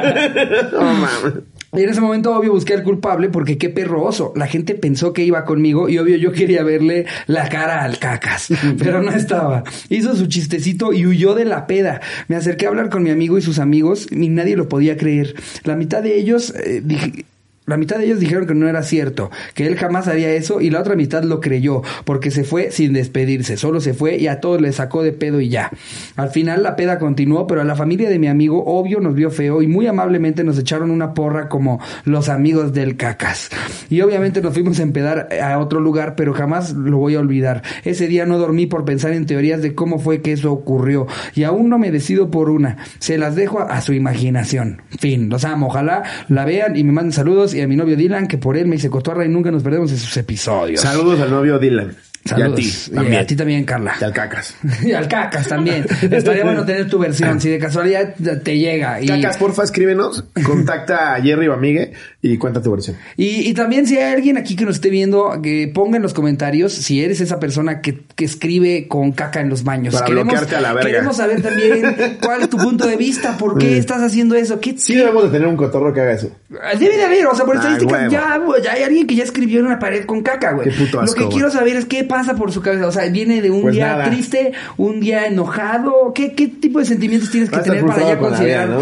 B: No mames.
A: Y en ese momento, obvio, busqué al culpable porque qué perro oso. La gente pensó que iba conmigo y obvio yo quería verle la cara al cacas, pero no estaba. Hizo su chistecito y huyó de la peda. Me acerqué a hablar con mi amigo y sus amigos y nadie lo podía creer. La mitad de ellos eh, dije- La mitad de ellos dijeron que no era cierto, que él jamás haría eso y la otra mitad lo creyó, porque se fue sin despedirse, solo se fue y a todos les sacó de pedo y ya. Al final la peda continuó, pero a la familia de mi amigo obvio nos vio feo y muy amablemente nos echaron una porra como los amigos del cacas. Y obviamente nos fuimos a empedar a otro lugar, pero jamás lo voy a olvidar. Ese día no dormí por pensar en teorías de cómo fue que eso ocurrió y aún no me decido por una. Se las dejo a, su imaginación. Fin, los amo. Ojalá la vean y me manden saludos y a mi novio Dylan, que por él me hice cotorra y nunca nos perdemos en sus episodios.
B: Saludos al novio Dylan.
A: Saludos.
B: Y a ti también.
A: Y a ti también, Carla.
B: Y al cacas.
A: Y al cacas también. Estaría bueno tener tu versión. Si de casualidad te llega. Y,
B: Cacas, porfa, escríbenos. Contacta a Jerry o a Migue y cuenta tu versión.
A: y, y también si hay alguien aquí que nos esté viendo, que ponga en los comentarios si eres esa persona que, que escribe con caca en los baños.
B: Para bloquearte a la verga.
A: Queremos saber también cuál es tu punto de vista, por qué estás haciendo eso, qué
B: Sí debemos de tener un cotorro que haga eso.
A: Debe de haber, o sea, por estadísticas
B: huevo.
A: ya, ya hay alguien que ya escribió en una pared con caca, güey.
B: Qué puto
A: Lo
B: asco,
A: que
B: güey.
A: quiero saber es qué pasa por su cabeza. O sea, viene de un
B: Pues
A: día
B: nada.
A: triste, un día enojado. ¿Qué, qué tipo de sentimientos tienes que tener para ya
B: con
A: considerar?
B: vida,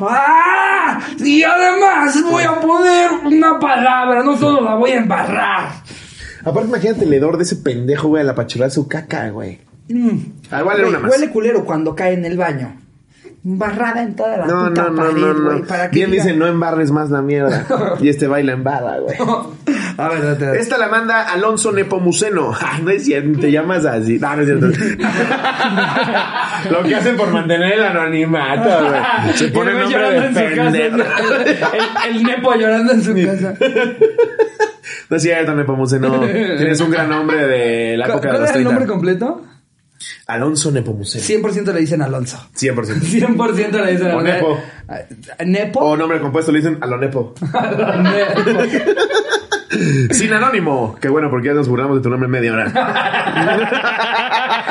A: ¡Ah! Y además voy a poner una palabra, no solo la voy a embarrar.
B: Aparte, imagínate el hedor de ese pendejo, güey, al apachurrar su caca, güey. Ah, igual era
A: Güey,
B: una más.
A: Huele culero cuando cae en el baño. Embarrada en toda la
B: No,
A: puta
B: no, no,
A: pared,
B: no,
A: güey,
B: no.
A: para
B: Bien
A: diga-
B: dicen, no embarres más la mierda. Y este baila embarra, güey.
A: A ver.
B: Esta la manda Alonso Nepomuceno. Ay, no es cierto, te llamas así. No, no es cierto. Lo que hacen por mantener el anonimato, güey. Se pone
A: el
B: nombre
A: llorando
B: de
A: en su casa. El, el Nepo llorando en su casa.
B: No es cierto, Nepomuceno. Tienes un gran nombre de la época de
A: ¿Cuál
B: los
A: es el
B: 30.
A: nombre completo?
B: Alonso Nepomuceno.
A: 100% le dicen Alonso.
B: 100%.
A: 100% le dicen
B: O
A: Alonso.
B: Nepo.
A: Eh, ¿Nepo?
B: O nombre compuesto le dicen a lo Nepo.
A: Nepo.
B: Sin anónimo. Qué bueno, porque ya nos burlamos de tu nombre media hora.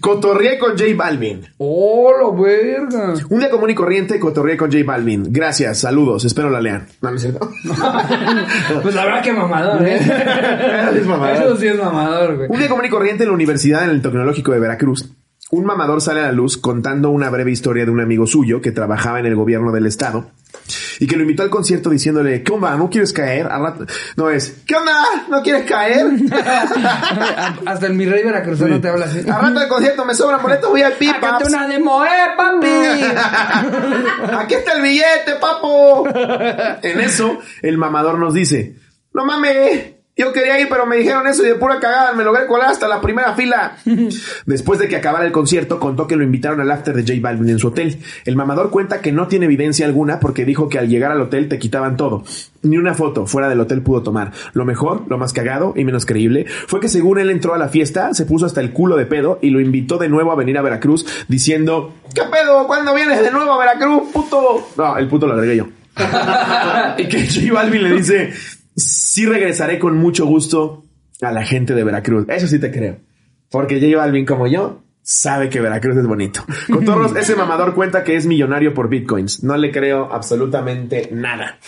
B: Cotorrié con J Balvin.
A: ¡Oh, la verga!
B: Un día común y corriente cotorrié con J Balvin. Gracias, saludos, espero la lean. No, no es cierto.
A: Pues la verdad que mamador, ¿eh?
B: Eso es mamador.
A: Eso sí es mamador, güey.
B: Un día común y corriente en la universidad en el Tecnológico de Veracruz. Un mamador sale a la luz contando una breve historia de un amigo suyo que trabajaba en el gobierno del estado y que lo invitó al concierto diciéndole, ¿qué onda? ¿No quieres caer? Rato- No es, ¿qué onda? ¿No quieres caer?
A: Hasta el mi rey veracruzano te habla así.
B: Al rato del concierto me sobran boletos, voy al pipas.
A: una de Moe, papi.
B: Aquí está el billete, papo. En eso, el mamador nos dice, no mames, yo quería ir, pero me dijeron eso y de pura cagada me logré colar hasta la primera fila. Después de que acabara el concierto, contó que lo invitaron al after de J Balvin en su hotel. El mamador cuenta que no tiene evidencia alguna porque dijo que al llegar al hotel te quitaban todo. Ni una foto fuera del hotel pudo tomar. Lo mejor, lo más cagado y menos creíble fue que según él entró a la fiesta, se puso hasta el culo de pedo y lo invitó de nuevo a venir a Veracruz diciendo, ¿qué pedo? ¿Cuándo vienes de nuevo a Veracruz, puto? No, el puto lo agregué yo. y que J Balvin le dice, sí regresaré con mucho gusto a la gente de Veracruz. Eso sí te creo. Porque J Balvin como yo sabe que Veracruz es bonito. Cotorros, ese mamador cuenta que es millonario por bitcoins. No le creo absolutamente nada.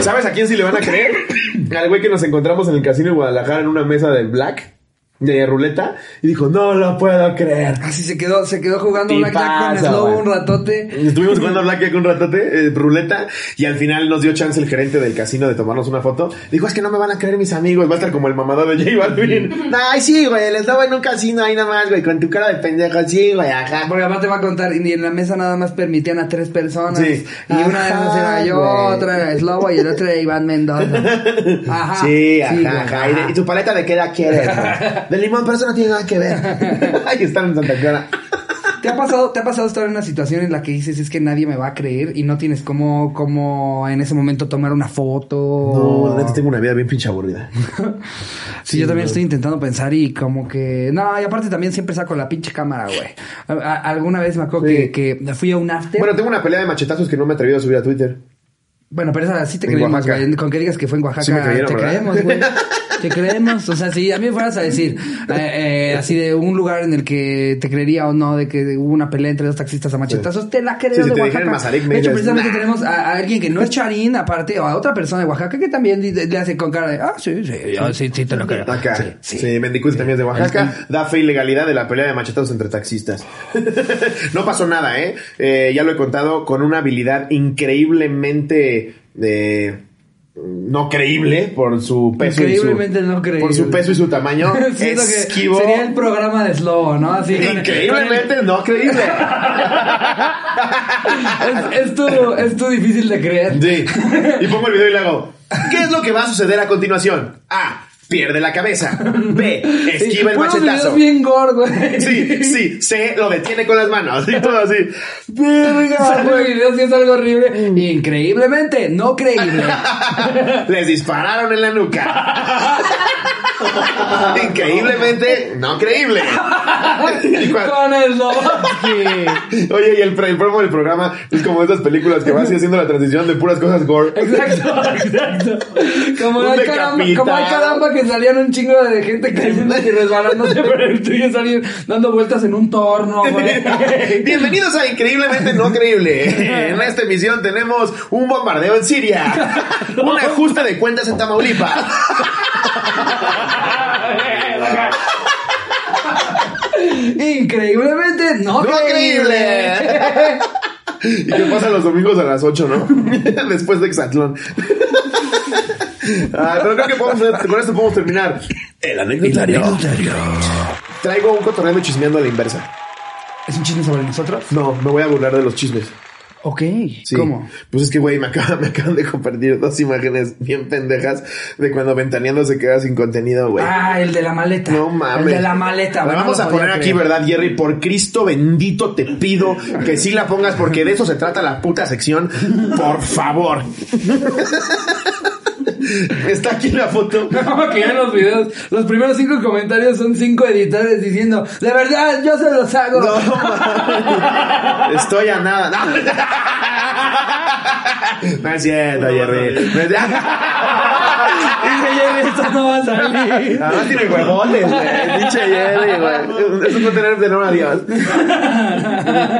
B: ¿Sabes a quién sí le van a creer? Al güey que nos encontramos en el casino de Guadalajara en una mesa de black, de ruleta, y dijo, no lo puedo creer.
A: Así se quedó, se quedó jugando Blackjack con
B: güey.
A: un ratote.
B: Estuvimos jugando a Blackjack un ratote, eh, ruleta, y al final nos dio chance el gerente del casino de tomarnos una foto. Dijo, es que no me van a creer mis amigos, va a estar como el mamador de J Balvin. Ay, sí, güey, les daba en un casino ahí nada más, güey, con tu cara de pendejo, sí, güey, ajá.
A: Porque además te va a contar, y en la mesa nada más permitían a tres personas.
B: Sí.
A: Y una de esas era yo,
B: güey.
A: otra era Slobo y el otro era Iván Mendoza. Ajá.
B: Sí, ajá,
A: güey,
B: ajá. ¿Y, de- y tu paleta de qué edad quieres? güey? De limón, pero eso no tiene nada que ver. Ay, están en Santa Clara.
A: ¿Te ha pasado, te ha pasado estar en una situación en la que dices es que nadie me va a creer y no tienes cómo, cómo en ese momento tomar una foto?
B: No, la neta tengo una vida bien pinche aburrida.
A: Sí, yo también estoy intentando pensar y como que... No, y aparte también siempre saco la pinche cámara, güey. Alguna vez me acuerdo
B: Sí.
A: que, que fui a un after.
B: Bueno, tengo una pelea de machetazos que no me he atrevido a subir a Twitter.
A: Bueno, pero esa sí te
B: En
A: creemos,
B: Oaxaca.
A: güey. Con que digas que fue en Oaxaca,
B: Sí me creyeron,
A: te
B: ¿verdad?
A: creemos, güey. Te creemos. O sea, si a mí me fueras a decir, eh, eh, así de un lugar en el que te creería o no de que hubo una pelea entre dos taxistas a machetazos, te la creo
B: Sí, si
A: de
B: te
A: Oaxaca.
B: dijeran Mazarik, me
A: de hecho, precisamente
B: "Nah".
A: tenemos a, a alguien que no es Charín, aparte, o a otra persona de Oaxaca que también di- le hace con cara de, ah, sí, sí, yo sí, sí, te lo creo.
B: Acá.
A: Sí,
B: Sí,
A: sí.
B: Mendicuti también es de Oaxaca. Da fe y legalidad de la pelea de machetazos entre taxistas. no pasó nada, ¿eh? Eh, Ya lo he contado con una habilidad increíblemente eh, no creíble por su peso. y su-
A: Increíblemente no creíble.
B: Por su peso y su tamaño. Esquivo.
A: sería el programa de Slobo, ¿no? Así
B: Increíblemente no creíble.
A: Es, es, tu, es tu difícil de creer.
B: Sí. Y pongo el video y le hago. ¿Qué es lo que va a suceder a continuación? A. Pierde la cabeza. B. Esquiva el machetazo.
A: bien gore, güey.
B: Sí, sí, C. Lo detiene con las manos. Y todo así. Verga, güey.
A: videos y es algo horrible. Increíblemente, no creíble.
B: Les dispararon en la nuca. Increíblemente no creíble.
A: Con el.
B: Oye, y el, el promo del programa es como esas películas que vas haciendo la transición de puras cosas gore.
A: Exacto, exacto. Como hay, caramba,
B: decapitado.
A: como hay caramba que salían un chingo de gente cayendo y resbalándose, pero el tuyo alguien dando vueltas en un torno, güey.
B: Bienvenidos a Increíblemente No Creíble. En esta emisión tenemos un bombardeo en Siria, un ajuste de cuentas en Tamaulipas.
A: Increíblemente, no,
B: ¡No creíble! ¿Y qué pasa los domingos a las 8, no? Después de Exatlón. Ah, pero creo que podemos- con esto podemos terminar. El anecdotario. Traigo un cotorreo chismeando a la inversa.
A: ¿Es un chisme sobre nosotros?
B: No, me voy a burlar de los chismes.
A: Ok.
B: Sí.
A: ¿Cómo?
B: Pues es que, güey, me, acaba- me acaban de compartir dos imágenes bien pendejas de cuando Ventaneando se queda sin contenido, güey.
A: Ah, el de la maleta.
B: No mames.
A: El de la maleta.
B: La
A: no
B: vamos a poner aquí. ¿verdad, Jerry? Por Cristo bendito te pido que sí la pongas porque de eso se trata la puta sección. Por favor. Está aquí la foto.
A: No, que ya en los videos, los primeros cinco comentarios son cinco editores diciendo, de verdad, yo se los hago.
B: No. Estoy a nada. No, No es cierto, Jerry. No.
A: Dice Jerry, esto no va a salir.
B: Además tiene huevones, güey. Pinche Jerry, güey. Eso no tener de no a Dios.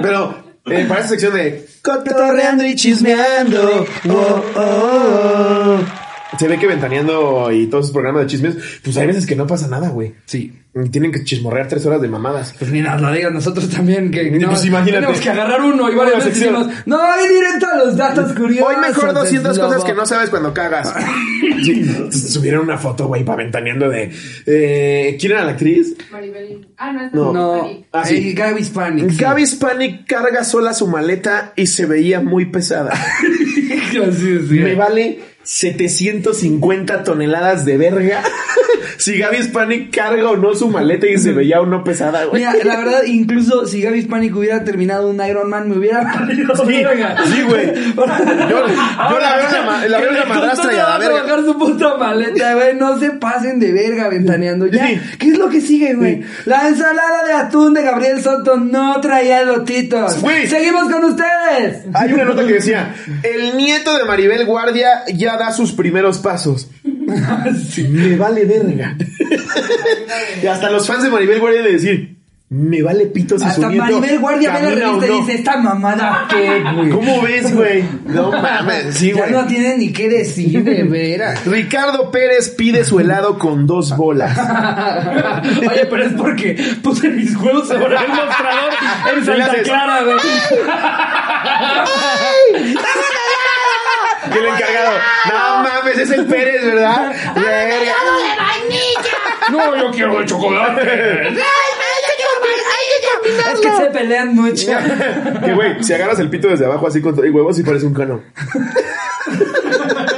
B: Pero, eh, para esta sección de cotorreando y chismeando. oh, oh, oh. Se ve que ventaneando y todos esos programas de chismes, pues hay veces que no pasa nada, güey.
A: Sí.
B: Tienen que chismorrear tres horas de mamadas.
A: Pues ni nos lo digan nosotros también, que no,
B: pues imagínate.
A: tenemos que agarrar uno y varias veces decimos, no, hay directo a los datos curiosos.
B: Hoy mejor 200
A: del
B: cosas que
A: Slobo".
B: no sabes cuando cagas. Sí, subieron una foto, güey, para ventaneando de... Eh, ¿Quién era la actriz?
C: Maribel. Ah, no, es
B: No.
A: No,
B: Ah, sí.
A: eh, Gaby Hispanic. sí.
B: Gaby Spanik carga sola su maleta y se veía muy pesada.
A: Así es, sí.
B: Me vale 750 toneladas de verga. si Gaby Spanik carga o no su maleta y se veía o no pesada, güey.
A: Mira, la verdad, incluso si Gaby Hispanic hubiera terminado un Iron Man, me hubiera valido
B: Sí,
A: verga.
B: sí, güey. Yo, yo la veo en la, la veo la madrastra y a la
A: verga. bajar su puta maleta, güey. No se pasen de verga ventaneando. Ya,
B: Sí.
A: ¿qué es lo que sigue, güey? La ensalada de atún de Gabriel Soto no traía lotitos.
B: Güey.
A: Seguimos con ustedes.
B: Hay una nota que decía, el nieto de Maribel Guardia ya da sus primeros pasos. Me vale verga. y hasta los fans de Maribel Guardia de decir, me vale pito si su
A: Hasta
B: nieto
A: Maribel Guardia ve la revista y
B: no".
A: dice, esta mamada qué, güey.
B: ¿Cómo ves, güey? No mames, sí,
A: ya
B: güey.
A: no tiene ni qué decir, de veras.
B: Ricardo Pérez pide su helado con dos bolas.
A: Oye, pero es porque puse mis huevos sobre el mostrador en Santa Clara, güey.
B: Que el encargado. No mames, es el Pérez, ¿verdad? Verga.
A: No, yo quiero el chocolate. Es que se pelean mucho.
B: Que güey, si agarras el pito desde abajo así con todo y huevos, sí parece un cano.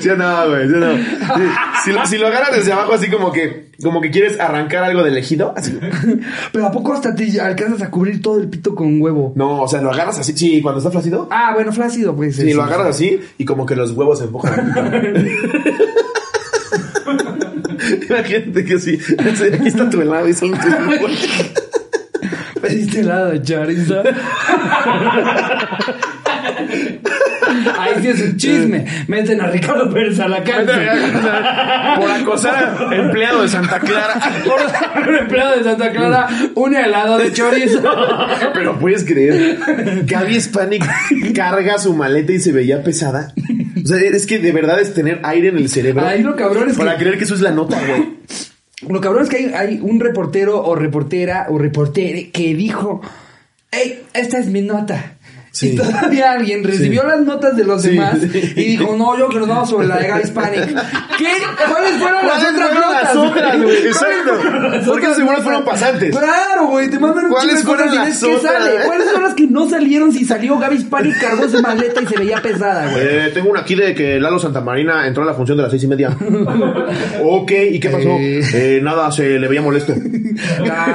B: ¿Sí o no, güey? ¿Sí o no? Si, lo- si lo agarras desde abajo así como que, como que quieres arrancar algo del ejido, así.
A: Pero ¿a poco hasta te alcanzas a cubrir todo el pito con huevo?
B: No, o sea, lo agarras así. Sí, cuando está flácido.
A: Ah, bueno, flácido, pues.
B: Sí, lo agarras así y como que los huevos se empujan. Imagínate que sí. Aquí está tu helado y son tus huevos.
A: Pediste helado chorizo. Ahí sí es un chisme. Meten a Ricardo Pérez a la cárcel.
B: Por acosar a empleado de Santa Clara.
A: Por un empleado de Santa Clara, un helado de chorizo.
B: Pero puedes creer, Gaby Spanik carga su maleta y se veía pesada. O sea, es que de verdad es tener aire en el cerebro.
A: Ay, lo cabrón es
B: Para
A: que-
B: creer que eso es la nota, güey.
A: Lo cabrón es que hay, hay un reportero o reportera o reportere que dijo, hey, esta es mi nota.
B: Sí.
A: Y todavía alguien recibió
B: Sí.
A: las notas de los
B: Sí,
A: demás y dijo, no, yo que nos vamos sobre la de Hispanic. ¿Qué? ¿Cuáles fueron las
B: ¿Cuáles
A: otras
B: fueron las
A: notas?
B: otras, güey?
A: ¿Cuáles
B: Exacto.
A: las
B: Porque seguro fueron pasantes.
A: Claro, güey, te mandan un
B: ¿Cuáles fueron
A: cosas
B: las otras?
A: sale. ¿Cuáles son las que no salieron si salió Gaby Hispanic cargó su maleta y se veía pesada, güey?
B: Eh, tengo una aquí de que Lalo Santamarina entró a la función de las seis y media. ok, ¿y qué pasó?
A: Eh.
B: Eh, nada, se le veía molesto.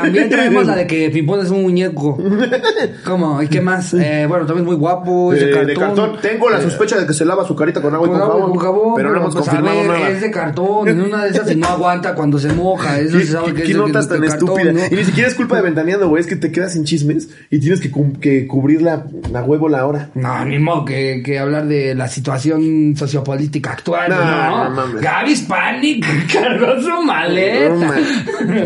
A: También traemos la de que Pimpón es un muñeco. ¿Cómo? ¿Y qué más? Eh, bueno, también es muy guapo, es
B: Eh,
A: de cartón.
B: de cartón. Tengo la sospecha de que se lava su carita con agua y
A: Con
B: jabón.
A: con jabón,
B: pero no hemos
A: pues,
B: confirmado
A: ver,
B: nada.
A: Es de cartón, en una de esas y no aguanta cuando se moja. Eso
B: ¿Qué,
A: se sabe que
B: qué-
A: es
B: notas tan
A: cartón? ¿no?
B: Y ni siquiera es culpa de Ventaneando, güey. Es que te quedas sin chismes y tienes que, que cubrir la, la huevo la hora.
A: No, ni modo que, que hablar de la situación sociopolítica actual.
B: No,
A: No,
B: no.
A: Gaby Hispanic cargó su maleta.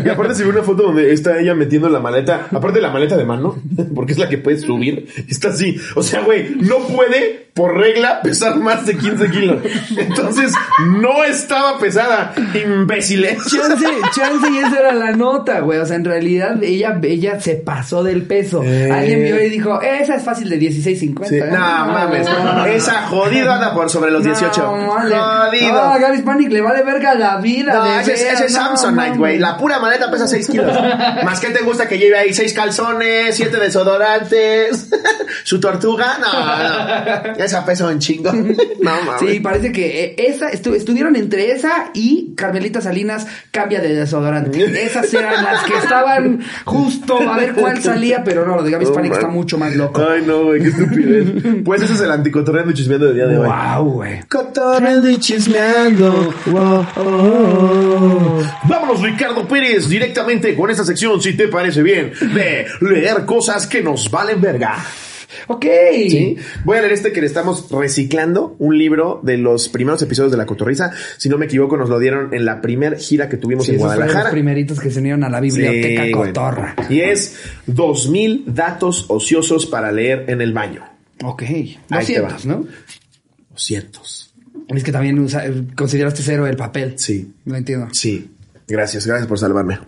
B: Y aparte se ve una foto donde está ella metiendo la maleta, aparte de la maleta de mano, porque es la que puedes subir, está así. O sea, güey, no puede, por regla, pesar más de 15 kilos. Entonces, no estaba pesada, imbéciles.
A: Chance, chance y esa era la nota, güey. O sea, en realidad ella, ella se pasó del peso.
B: Eh.
A: Alguien vio y dijo, esa es fácil de 16.50.
B: Sí,
A: ¿eh?
B: No, mames. Esa jodida anda por sobre los 18.
A: No, vale.
B: Jodido.
A: No, a Gaby Hispanic le vale verga la vida.
B: No,
A: de
B: ese es,
A: veras,
B: ese es Samsonite, güey. La pura maleta pesa 6 kilos. Más que te gusta que lleve ahí 6 calzones, 7 desodorantes, su tortuga. No, no. Esa pesa un chingo. No, mames.
A: Sí, parece que eh, esa estu- estuvieron entre esa y Carmelita Salinas cambia de desodorante. Esas eran las que estaban justo a ver cuál salía, pero no, lo de Gaby
B: man.
A: está mucho más loco.
B: Ay, no, güey, qué estupidez. Pues ese es el anticotorreando y chismeando del día de hoy.
A: Wow, güey.
B: Cotorreando y chismeando. Wow, oh. Vámonos, Ricardo Pérez, directamente con esta sección, si te parece bien, de leer cosas que nos valen verga.
A: Ok.
B: ¿Sí? Voy a leer este que le estamos reciclando, un libro de los primeros episodios de La Cotorriza. Si no me equivoco, nos lo dieron en la primer gira que tuvimos
A: Sí,
B: en
A: esos
B: Guadalajara.
A: los primeritos que se unieron a la biblioteca
B: Sí.
A: Cotorra.
B: Y es 2000 datos ociosos para leer en el baño.
A: Ok.
B: Ahí te
A: 200,
B: va.
A: ¿no?
B: 200.
A: Es que también usa- consideraste cero el papel.
B: Sí.
A: Lo entiendo.
B: Sí. Gracias, gracias por salvarme.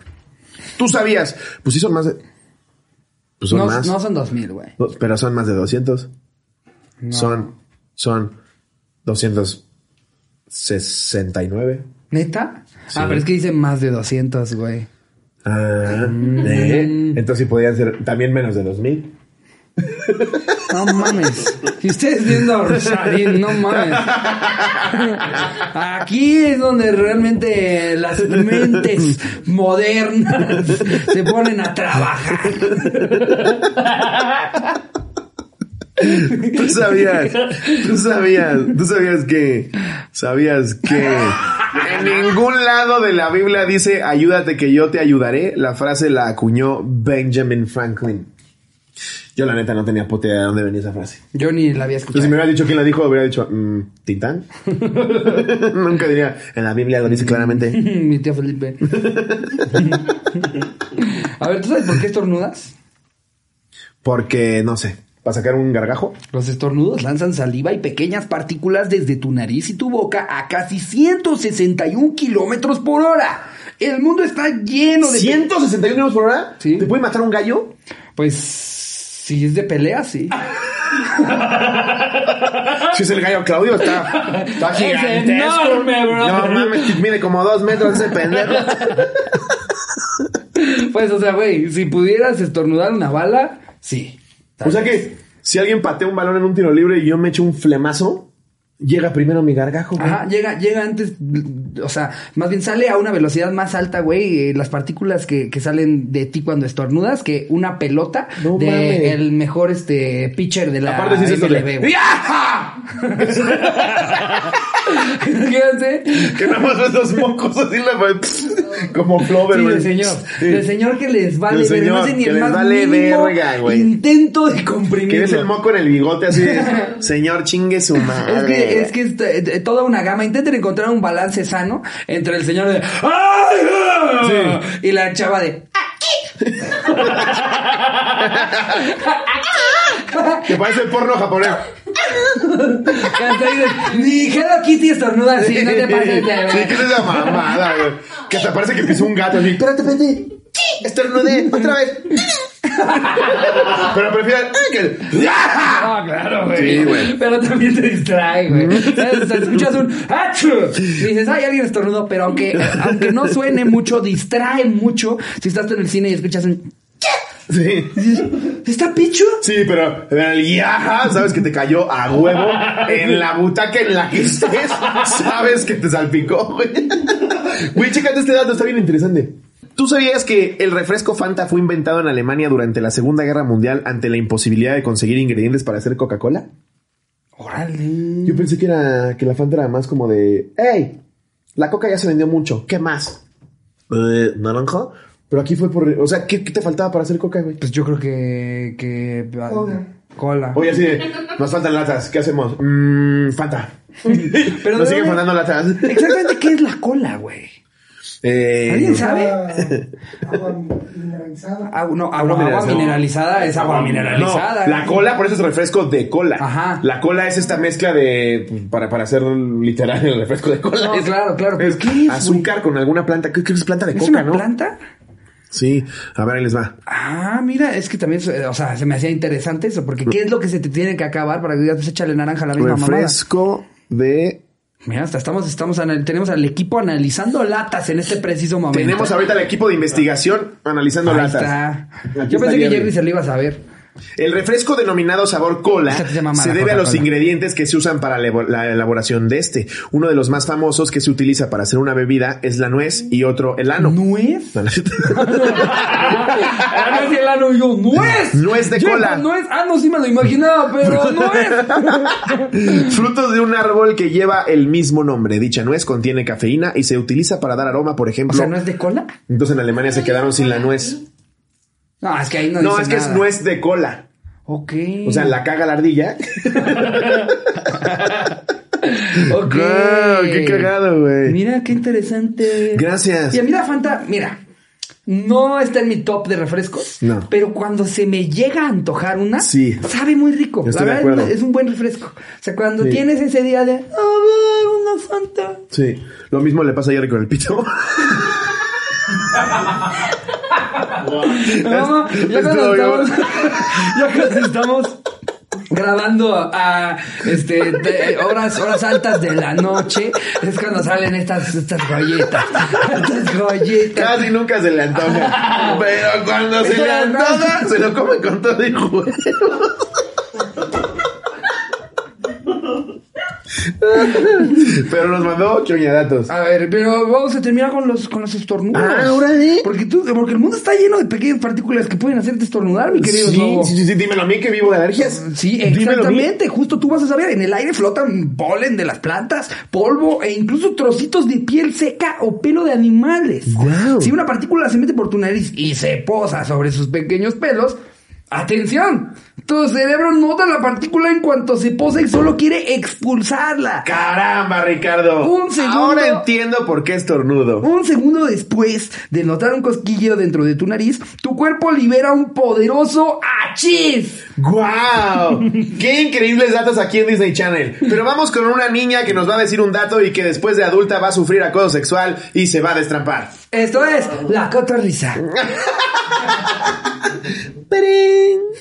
B: ¿Tú sabías? Pues sí son más de... Pues son
A: No,
B: más.
A: no son 2000, güey.
B: No, Pero son más de 200. Son... Son... 269.
A: ¿Neta? Ah, pero es que dice más de 200, güey.
B: Ah,
A: Mm.
B: ¿eh? Entonces sí podían ser también menos de 2000.
A: No mames. Y ustedes viendo a no mames. Aquí es donde realmente las mentes modernas se ponen a trabajar.
B: Tú sabías, tú sabías, tú sabías que, sabías que en ningún lado de la Biblia dice ayúdate que yo te ayudaré. La frase la acuñó Benjamin Franklin. Yo la neta no tenía puta idea de dónde venía esa frase.
A: Yo ni la había
B: Entonces, si
A: escuchado.
B: me hubiera dicho quién la dijo, hubiera dicho, mm, ¿Titán? Nunca diría, en la Biblia lo dice claramente.
A: Mi tío Felipe. A ver, ¿tú sabes por qué estornudas?
B: Porque, no sé, para sacar un gargajo.
A: Los estornudos lanzan saliva y pequeñas partículas desde tu nariz y tu boca a casi 161 kilómetros por hora. El mundo está lleno de...
B: ¿161 kilómetros por hora?
A: Sí.
B: ¿Te puede matar un gallo?
A: Pues si es de pelea, sí.
B: Si es el gallo Claudio, está, está
A: Es enorme, bro.
B: No mames, mide como dos metros ese pendejo.
A: Pues, o sea, güey, si pudieras estornudar una bala, sí.
B: O sea que, si alguien patea un balón en un tiro libre y yo me echo un flemazo, Llega primero mi gargajo, güey.
A: Ajá, llega, llega antes, o sea, más bien sale a una velocidad más alta, güey, eh, las partículas que, que salen de ti cuando estornudas, que una pelota
B: No
A: de el mejor este pitcher de la
B: Aparte sí
A: MLB, güey.
B: Que nada más ves los mocos así la como Flover,
A: Sí,
B: güey.
A: del señor.
B: Sí.
A: Del señor que les vale
B: Del
A: verga, no
B: señor
A: hace ni
B: que
A: el
B: les
A: más
B: vale
A: mínimo
B: verga, güey.
A: intento de comprimir.
B: Que ves el moco en el bigote así de, señor chingue su madre.
A: Es que, es que es t- toda una gama. Intenten encontrar un balance sano entre el señor de ¡Ay! ah", y la chava de
B: Que parece el porno japonés.
A: Ni Hello Kitty estornuda así, no te pases de
B: Sí, que es esa mamada, güey. Que hasta parece que pisó un gato así. Espérate, espérate. Estornudé, otra vez. Pero prefiero que.
A: Ah, claro, güey.
B: Sí, güey.
A: Pero también te distrae, güey. ¿Sabes? O sea, escuchas un ¡Achú! Y dices, ay, alguien estornudó. Pero aunque, aunque no suene mucho, distrae mucho. Si estás en el cine y escuchas un
B: Sí.
A: ¿Está picho?
B: Sí, pero en el yaja, sabes que te cayó a huevo en la butaca en la que estés. Sabes que te salpicó, güey. Güey, chécate este dato, está bien interesante. ¿Tú sabías que el refresco Fanta fue inventado en Alemania durante la Segunda Guerra Mundial ante la imposibilidad de conseguir ingredientes para hacer Coca-Cola?
A: Órale.
B: Yo pensé que era que la Fanta era más como de, hey, la Coca ya se vendió mucho, ¿qué más? Eh, naranja. Pero aquí fue por, o sea, ¿qué, qué te faltaba para hacer Coca, güey?
A: Pues yo creo que. que
C: Cola.
A: Cola.
B: Oye, así de, nos faltan latas, ¿qué hacemos? Mmm, Fanta.
A: Pero
B: nos siguen faltando latas.
A: Exactamente, ¿qué es la cola, güey?
B: Eh,
A: ¿Alguien sabe?
C: Agua mineralizada.
A: Agua, no, agua,
B: Agua
A: agua
B: mineralizada.
A: es agua mineralizada.
B: No, la cola, por eso es refresco de cola.
A: Ajá.
B: La cola es esta mezcla de, pues, para, para hacer literal el refresco de cola.
A: No,
B: Es-
A: claro, claro,
B: Es
A: ¿qué es,
B: azúcar con alguna planta. ¿Qué, qué es planta de
A: ¿Es
B: coca,
A: una
B: no?
A: planta?
B: Sí. A ver, ahí les va.
A: Ah, mira, es que también, eh, o sea, se me hacía interesante eso, porque ¿qué es lo que se te tiene que acabar para que digas, pues échale naranja a la misma mamada?
B: Refresco de
A: Mira, hasta estamos, estamos, tenemos al equipo analizando latas en este preciso momento.
B: Tenemos ahorita el equipo de investigación analizando
A: Ahí
B: latas.
A: está. Yo pensé que.
B: Jerry
A: se lo iba a saber.
B: El refresco denominado sabor cola
A: se
B: debe a los ingredientes que se usan para la elabo- la elaboración de este. Uno de los más famosos que se utiliza para hacer una bebida es la nuez y otro el ano.
A: ¿Nuez?
B: No, no.
A: Ah, no es el ano, yo, ¡nuez!
B: Nuez de cola.
A: Nuez. Ah, no, sí me lo imaginaba, pero nuez.
B: Frutos de un árbol que lleva el mismo nombre. Dicha nuez contiene cafeína y se utiliza para dar aroma, por
A: O
B: ejemplo.
A: sea, ¿no es de cola?
B: Entonces en Alemania se quedaron sin la nuez.
A: No, es que ahí no
B: No,
A: dice
B: es que es nuez de cola.
A: Ok.
B: O sea, la caga la ardilla.
A: Ok.
B: Qué cagado, güey.
A: Mira, qué interesante.
B: Gracias.
A: Y a mí la Fanta, mira, no está en mi top de refrescos.
B: No.
A: Pero cuando se me llega a antojar una,
B: Sí.
A: sabe muy rico.
B: Estoy
A: la
B: de
A: verdad
B: acuerdo.
A: es un buen refresco. O sea, cuando
B: Sí.
A: tienes ese día de, a ver, una Fanta.
B: Sí. Lo mismo le pasa a Jerry con el pito.
A: No, ya cuando estamos, ya cuando estamos grabando a este de- horas horas altas de la noche es cuando salen estas estas joyitas. Estas
B: Casi nunca se le antoja. Pero cuando se le antoja, se lo come con todo y huevo. Pero nos mandó choñadatos.
A: a ver pero vamos a terminar con los con los estornudos
B: Ah, ahora sí.
A: porque tú porque el mundo está lleno de pequeñas partículas que pueden hacerte estornudar mi querido
B: Sí,
A: Lobo.
B: sí, sí, sí, dímelo a mí que vivo de alergias.
A: Sí, exactamente. Justo tú vas a saber. En el aire flotan polen de las plantas, polvo e incluso trocitos de piel seca o pelo de animales.
B: Guau.
A: Si una partícula se mete por tu nariz y se posa sobre sus pequeños pelos, ¡atención! Tu cerebro nota la partícula en cuanto se posa y solo quiere expulsarla.
B: Caramba, Ricardo.
A: Un segundo.
B: Ahora entiendo por qué estornudo.
A: Un segundo después de notar un cosquilleo dentro de tu nariz, tu cuerpo libera un poderoso achis.
B: ¡Guau! ¡Qué increíbles datos aquí en Disney Channel! Pero vamos con una niña que nos va a decir un dato y que después de adulta va a sufrir acoso sexual y se va a destrampar.
A: Esto es la cotorrisa.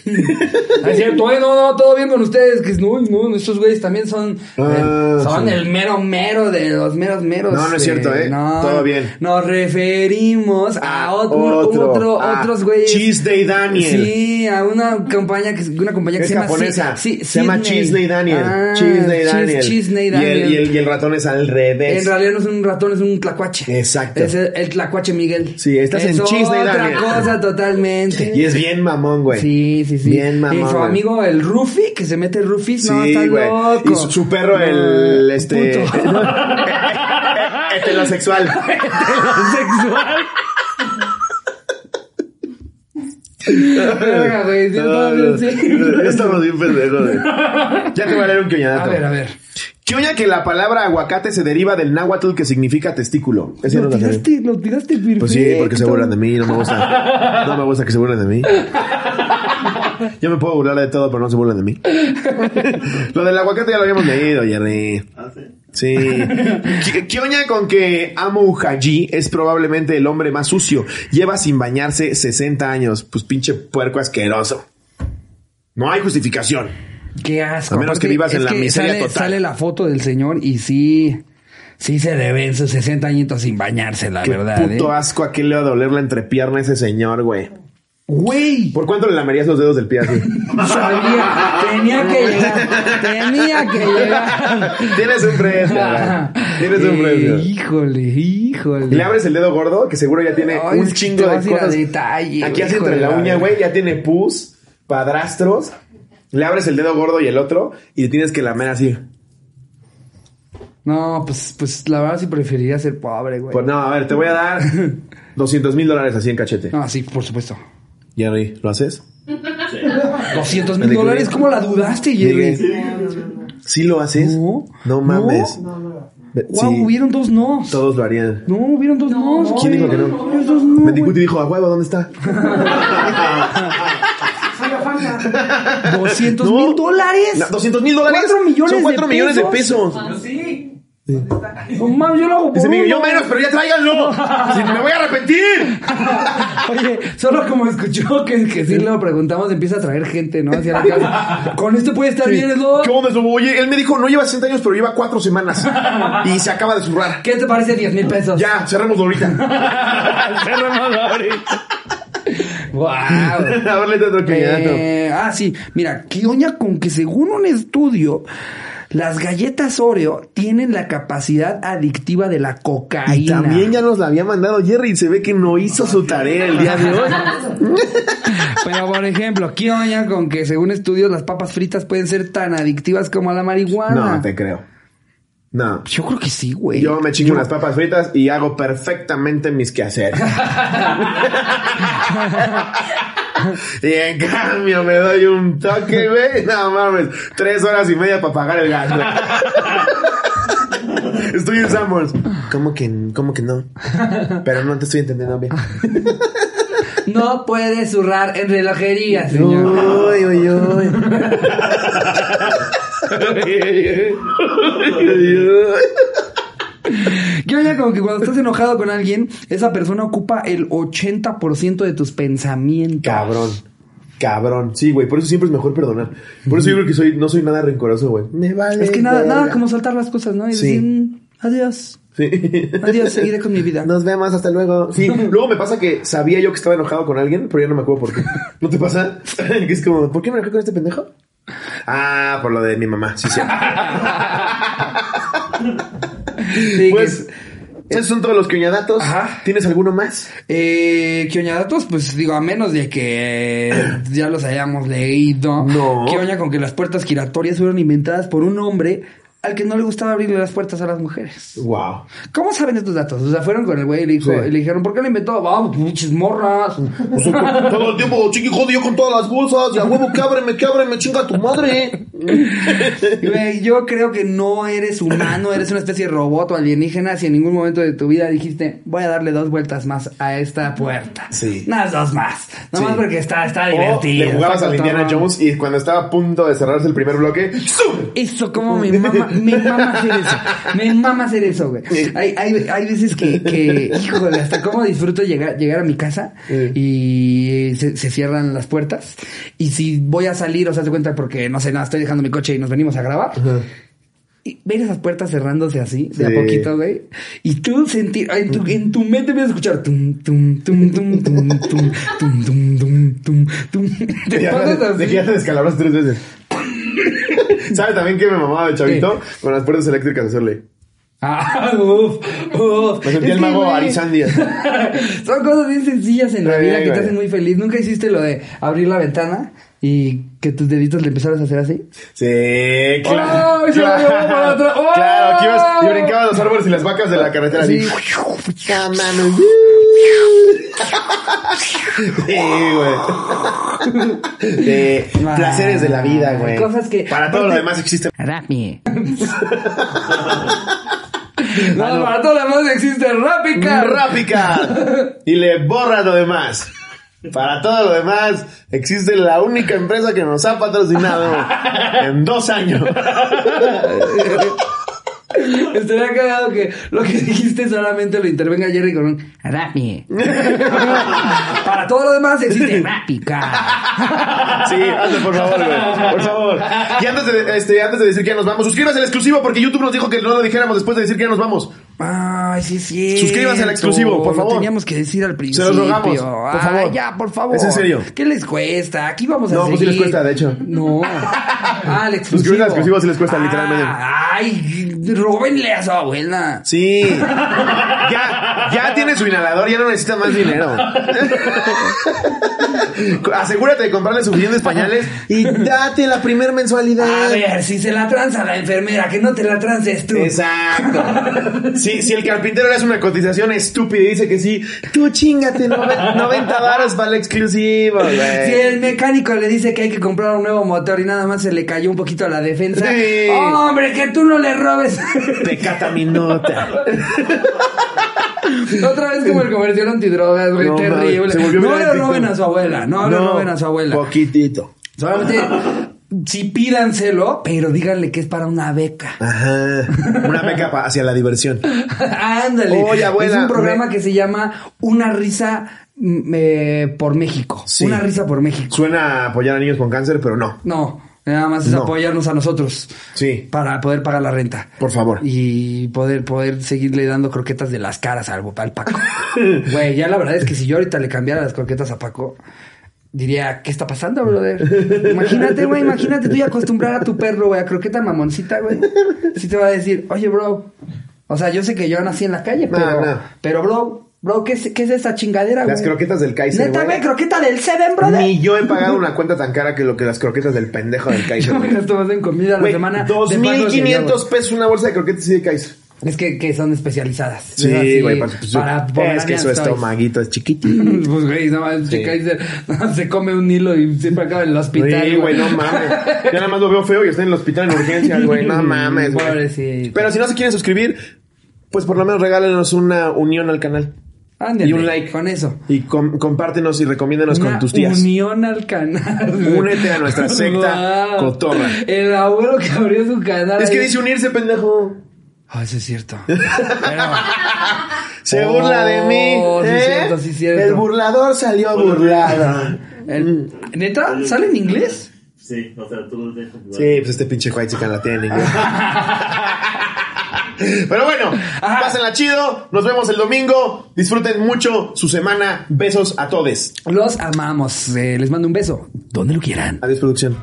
A: Es cierto, eh, no, no, todo bien con ustedes, que no, no, estos güeyes también son,
B: Ah,
A: eh, son
B: sí.
A: el mero mero de los meros meros.
B: No, no es cierto, eh, todo bien.
A: Nos referimos a
B: Ah,
A: otro, otro,
B: ah,
A: otros güeyes.
B: Cheese Day Daniel.
A: Sí, Sí, a una compañía que, una compañía que
B: Es
A: se llama...
B: japonesa.
A: Sí,
B: se llama. Chisney Daniel.
A: Ah,
B: Chisney
A: Chis-
B: Daniel.
A: Chisney
B: Y el-
A: Daniel.
B: Y el, y el ratón es al
A: En
B: revés.
A: realidad no es un ratón, es un tlacuache.
B: Exacto.
A: Es el, el tlacuache Miguel.
B: Sí, estás
A: es
B: en Chisney
A: otra
B: Daniel.
A: cosa totalmente.
B: Y es bien mamón, güey.
A: Sí, sí, sí.
B: Bien mamón.
A: Y su amigo el Rufi, que se mete Rufis, no,
B: Sí,
A: está
B: güey.
A: loco.
B: Y su, su perro, el este.
A: puto.
B: heterosexual.
A: Heterosexual. Verga, güey, sí,
B: No,
A: no,
B: no. Estamos bien pendejos, güey. Ya te voy a leer un quioñadato.
A: A ver, a ver.
B: Quioña que la palabra aguacate se deriva del náhuatl que significa testículo. Ese no
A: Lo
B: sabía.
A: tiraste, lo tiraste perfecto.
B: Pues sí, porque se burlan de mí, no me gusta. No me gusta que se burlen de mí. Yo me puedo burlar de todo, pero no se burlen de mí. Lo del aguacate ya lo habíamos leído, Jerry. Sí. ¿Qué- ¿Qué oña con que Amu Haji es probablemente el hombre más sucio? Lleva sin bañarse 60 años. Pues pinche puerco asqueroso. No hay justificación.
A: Qué asco.
B: A menos que vivas en la miseria
A: sale,
B: total.
A: Sale la foto del señor y sí, sí se le ven sus 60 añitos sin bañarse, la
B: Qué
A: verdad.
B: puto
A: ¿eh?
B: asco a qué le va a doler la entrepierna a ese señor, güey.
A: Güey.
B: ¿Por cuánto le lamerías los dedos del pie así?
A: Sabía, tenía que llegar, tenía que llegar.
B: Tienes un precio, güey. Tienes un precio.
A: Híjole, híjole.
B: Y le abres el dedo gordo, que seguro ya tiene
A: Ay,
B: un chingo de cosas.
A: detalle,
B: Aquí hace entre la uña, güey, ya tiene pus, padrastros. Le abres el dedo gordo y el otro y tienes que lamer así.
A: No, pues, pues la verdad sí preferiría ser pobre, güey.
B: Pues no, a ver, te voy a dar 200 mil dólares así en cachete.
A: No, sí, por supuesto.
B: Jerry, ¿lo haces?
A: 200 mil dólares, ¿cómo la dudaste, Jerry?
B: ¿Sí lo haces?
A: No.
B: No mames. Ve-
A: Wow,
B: sí,
A: hubieron dos no.
B: todos lo harían.
A: No, hubieron dos no.
B: ¿Quién dijo que no?
A: Dos no.
B: Mendicuti dijo, a huevo, ¿dónde está?
C: Soy afana.
A: 200
B: No.
A: mil dólares.
B: No, 200 mil dólares.
A: Cuatro millones
B: Son 4
A: de
B: millones de
A: pesos.
B: Pesos.
A: No mames, yo lo hago por
B: Dice Miguel, yo
A: uno.
B: menos, pero ya tráiganlo. Si me voy a arrepentir.
A: Oye, solo como escuchó que, que sí lo preguntamos, empieza a traer gente, ¿no? Hacia la casa. Con esto puede estar bien, es lo...
B: ¿Qué onda? Oye, él me dijo, no lleva 60 años, pero lleva 4 semanas. Y se acaba de zurrar.
A: ¿Qué te parece 10 mil pesos?
B: Ya, cerrémoslo ahorita.
A: cerramos ahorita. Wow. Eh, ah, sí. Mira, qué oña con que según un estudio, las galletas Oreo tienen la capacidad adictiva de la
B: Y
A: cocaína.
B: también ya nos la había mandado Jerry y se ve que no hizo su tarea el día de hoy.
A: Pero, por ejemplo, ¿qué oña con que según estudios las papas fritas pueden ser tan adictivas como la marihuana?
B: No, te creo. No.
A: Yo creo que sí, güey.
B: Yo me chingo unas papas fritas y hago perfectamente mis quehaceres. y en cambio me doy un toque, güey. No mames. Tres horas y media para pagar el gas, güey. Estoy en Summers. ¿Cómo que, ¿Cómo que no? Pero no te estoy entendiendo bien.
A: No puede zurrar en relojería, señor.
B: Uy, uy, uy.
A: ¿Qué oña con que cuando estás enojado con alguien, esa persona ocupa el 80% de tus pensamientos?
B: Cabrón. Cabrón. Sí, güey. Por eso siempre es mejor perdonar. Por eso yo creo que soy, no soy nada rencoroso, güey. Me vale.
A: Es que nada, nada como soltar las cosas, ¿no? Y
B: Sí.
A: decir, "Mm, adiós.
B: Sí.
A: Adiós, seguiré con mi vida.
B: Nos vemos, hasta luego. Sí, luego me pasa que sabía yo que estaba enojado con alguien, pero ya no me acuerdo por qué. ¿No te pasa? Que es como, ¿por qué me enojé con este pendejo? Ah, por lo de mi mamá, sí, sí.
A: Sí,
B: pues,
A: que-
B: esos son todos los quioñadatos.
A: Ajá.
B: ¿Tienes alguno más?
A: Eh, Quioñadatos, pues digo, a menos de que ya los hayamos leído.
B: No.
A: ¿Qué oña con que las puertas giratorias fueron inventadas por un hombre al que no le gustaba abrirle las puertas a las mujeres?
B: Wow.
A: ¿Cómo saben estos datos? O sea, fueron con el güey y le, dijo,
B: Sí.
A: y le dijeron, ¿por qué lo inventó? Vamos, pinches morras.
B: todo el tiempo, chiqui jodido con todas las bolsas. Ya huevo, que ábreme, que ábreme, chinga tu madre.
A: Güey, yo creo que no eres humano, eres una especie de robot o alienígena si en ningún momento de tu vida dijiste, voy a darle dos vueltas más a esta puerta.
B: Sí.
A: Unas dos más. Nomás
B: Sí.
A: porque está, está
B: O
A: divertido.
B: le jugabas al Indiana. Jones y cuando estaba a punto de cerrarse el primer bloque, ¡zum!
A: Eso, como me mama, me mama hacer eso. Me mama hacer eso, güey. Hay, hay, hay veces que, que, híjole, hasta cómo disfruto llegar, llegar a mi casa y se, se cierran las puertas. Y si voy a salir, o sea, te cuenta porque, no sé, nada, estoy dejando mi coche y nos venimos a grabar. y ver esas puertas cerrándose así, de
B: Sí.
A: a poquito, güey. Y tú sentir, en tu, en tu mente empiezas a escuchar tum, tum, tum, tum, tum, tum, tum, tum, tum, tum, tum. Te pasas así.
B: te descalabras tres veces. ¿Sabes también que me mamaba de chavito? Con las puertas eléctricas hacerle.
A: Ah, uf, uf.
B: Me sentí el mago
A: güey,
B: Arizandia.
A: Son cosas bien sencillas en la vida que te hacen muy feliz. ¿Nunca hiciste lo de abrir la ventana y que tus deditos le empezaras a hacer así?
B: Sí, claro.
A: ¡Ay, se lo llevó para atrás! ¡Oh!
B: Claro, que ibas y brincabas los árboles y las vacas de la carretera.
A: Sí.
B: así. Ah. Sí, güey. De placeres de la vida, güey.
A: Cosas que-
B: Para todo lo demás existe.
A: Rappi. No, para todo lo demás existe Rápica.
B: Rápica. Y le borra lo demás. Para todo lo demás, existe la única empresa que nos ha patrocinado en dos años.
A: Estaría cagado que lo que dijiste solamente lo intervenga Jerry con un Rappi. para todo lo demás existe Rápica.
B: Sí, hazlo por favor, güey. Por favor. Y antes de, este, antes de decir que ya nos vamos, suscríbase al exclusivo porque YouTube nos dijo que no lo dijéramos después de decir que ya nos vamos.
A: Ay, sí, sí.
B: Suscríbanse al exclusivo, por favor.
A: teníamos que decir al
B: Se
A: principio.
B: los rogamos, por favor.
A: Ay, ya, por favor.
B: Es en serio.
A: ¿Qué les cuesta? Aquí vamos a
B: No, pues sí
A: seguir.
B: les cuesta, de hecho.
A: No. Ah, el exclusivo.
B: Suscribirse al exclusivo sí les cuesta,
A: Ah,
B: literalmente.
A: Ay, róbenle a su abuela.
B: Sí. Ya, ya tiene su inhalador, ya no necesita más dinero. Asegúrate de comprarle suficientes pañales y date la primer mensualidad.
A: A ver, si se la tranza la enfermera, que no te la trances tú.
B: Exacto. Si, si el carpintero le hace una cotización estúpida y dice que sí, tú chingate noven- 90 baros para el exclusivo, güey.
A: Si el mecánico le dice que hay que comprar un nuevo motor y nada más se le cayó un poquito a la defensa.
B: Sí.
A: ¡Hombre, que tú no le robes!
B: Pecata mi nota.
A: Otra vez como el comercial antidrogas, güey,
B: No,
A: terrible. No le roben a su abuela, no, le roben a su abuela.
B: Poquitito.
A: Solamente sí pídanselo, pero díganle que es para una beca.
B: Ajá. Una beca hacia la diversión.
A: Ándale.
B: Oye, abuela,
A: Es un programa
B: me-
A: que se llama Una risa mm, eh, por México.
B: Sí.
A: Una risa por México.
B: Suena a apoyar a niños con cáncer, pero no.
A: No, nada más es
B: No.
A: apoyarnos a nosotros.
B: Sí.
A: Para poder pagar la renta.
B: Por favor.
A: Y poder, poder seguirle dando croquetas de las caras al, al Paco. Güey, ya la verdad es que si yo ahorita le cambiara las croquetas a Paco, diría, ¿qué está pasando, brother? Imagínate, güey, imagínate tú ya acostumbrar a tu perro, güey, a croqueta mamoncita, güey. Sí te va a decir, oye, bro. O sea, yo sé que yo nací en la calle,
B: No,
A: pero,
B: no.
A: pero bro, bro, ¿qué es, qué es esa chingadera, güey?
B: Las croquetas del Kaiser,
A: Neta,
B: güey.
A: croqueta del Seven, brother.
B: Ni yo he pagado una cuenta tan cara que lo que las croquetas del pendejo del Kaiser.
A: Yo me
B: güey.
A: gasto más en comida a la semana. de pagos de
B: 2.500 pesos una bolsa de croquetas y de Kaiser.
A: Es que, que son especializadas.
B: Sí, güey. pues, pues,
A: para
B: es que su estomaguito es chiquitito.
A: Pues, güey, no más,
B: Sí.
A: Kaiser se come un hilo y siempre acaba en el hospital.
B: Sí, güey, no mames. Ya nada más lo veo feo y está en el hospital en urgencias, güey. No mames, güey.
A: Pobrecito.
B: Pero si no se quieren suscribir, pues por lo menos regálenos una unión al canal.
A: Ándale,
B: y un like.
A: Con eso.
B: Y com- compártenos y recomiéndanos con tus tías.
A: unión al canal.
B: Únete a nuestra secta
A: Wow.
B: cotorra.
A: El abuelo que abrió su canal.
B: Es que dice unirse, pendejo.
A: Ah, eso es cierto. Pero...
B: Se
A: Oh,
B: burla de mí.
A: sí,
B: ¿eh?
A: cierto, sí, cierto.
B: El burlador salió burlado.
A: el- ¿Neta? ¿Sale en inglés?
D: Sí, o sea, tú lo dejas.
B: Sí, pues este pinche white chican la tiene en inglés. Pero bueno,
A: Ajá.
B: pásenla chido. Nos vemos el domingo. Disfruten mucho su semana. Besos a todos.
A: Los amamos. Eh, les mando un beso. Donde lo quieran.
B: Adiós, producción.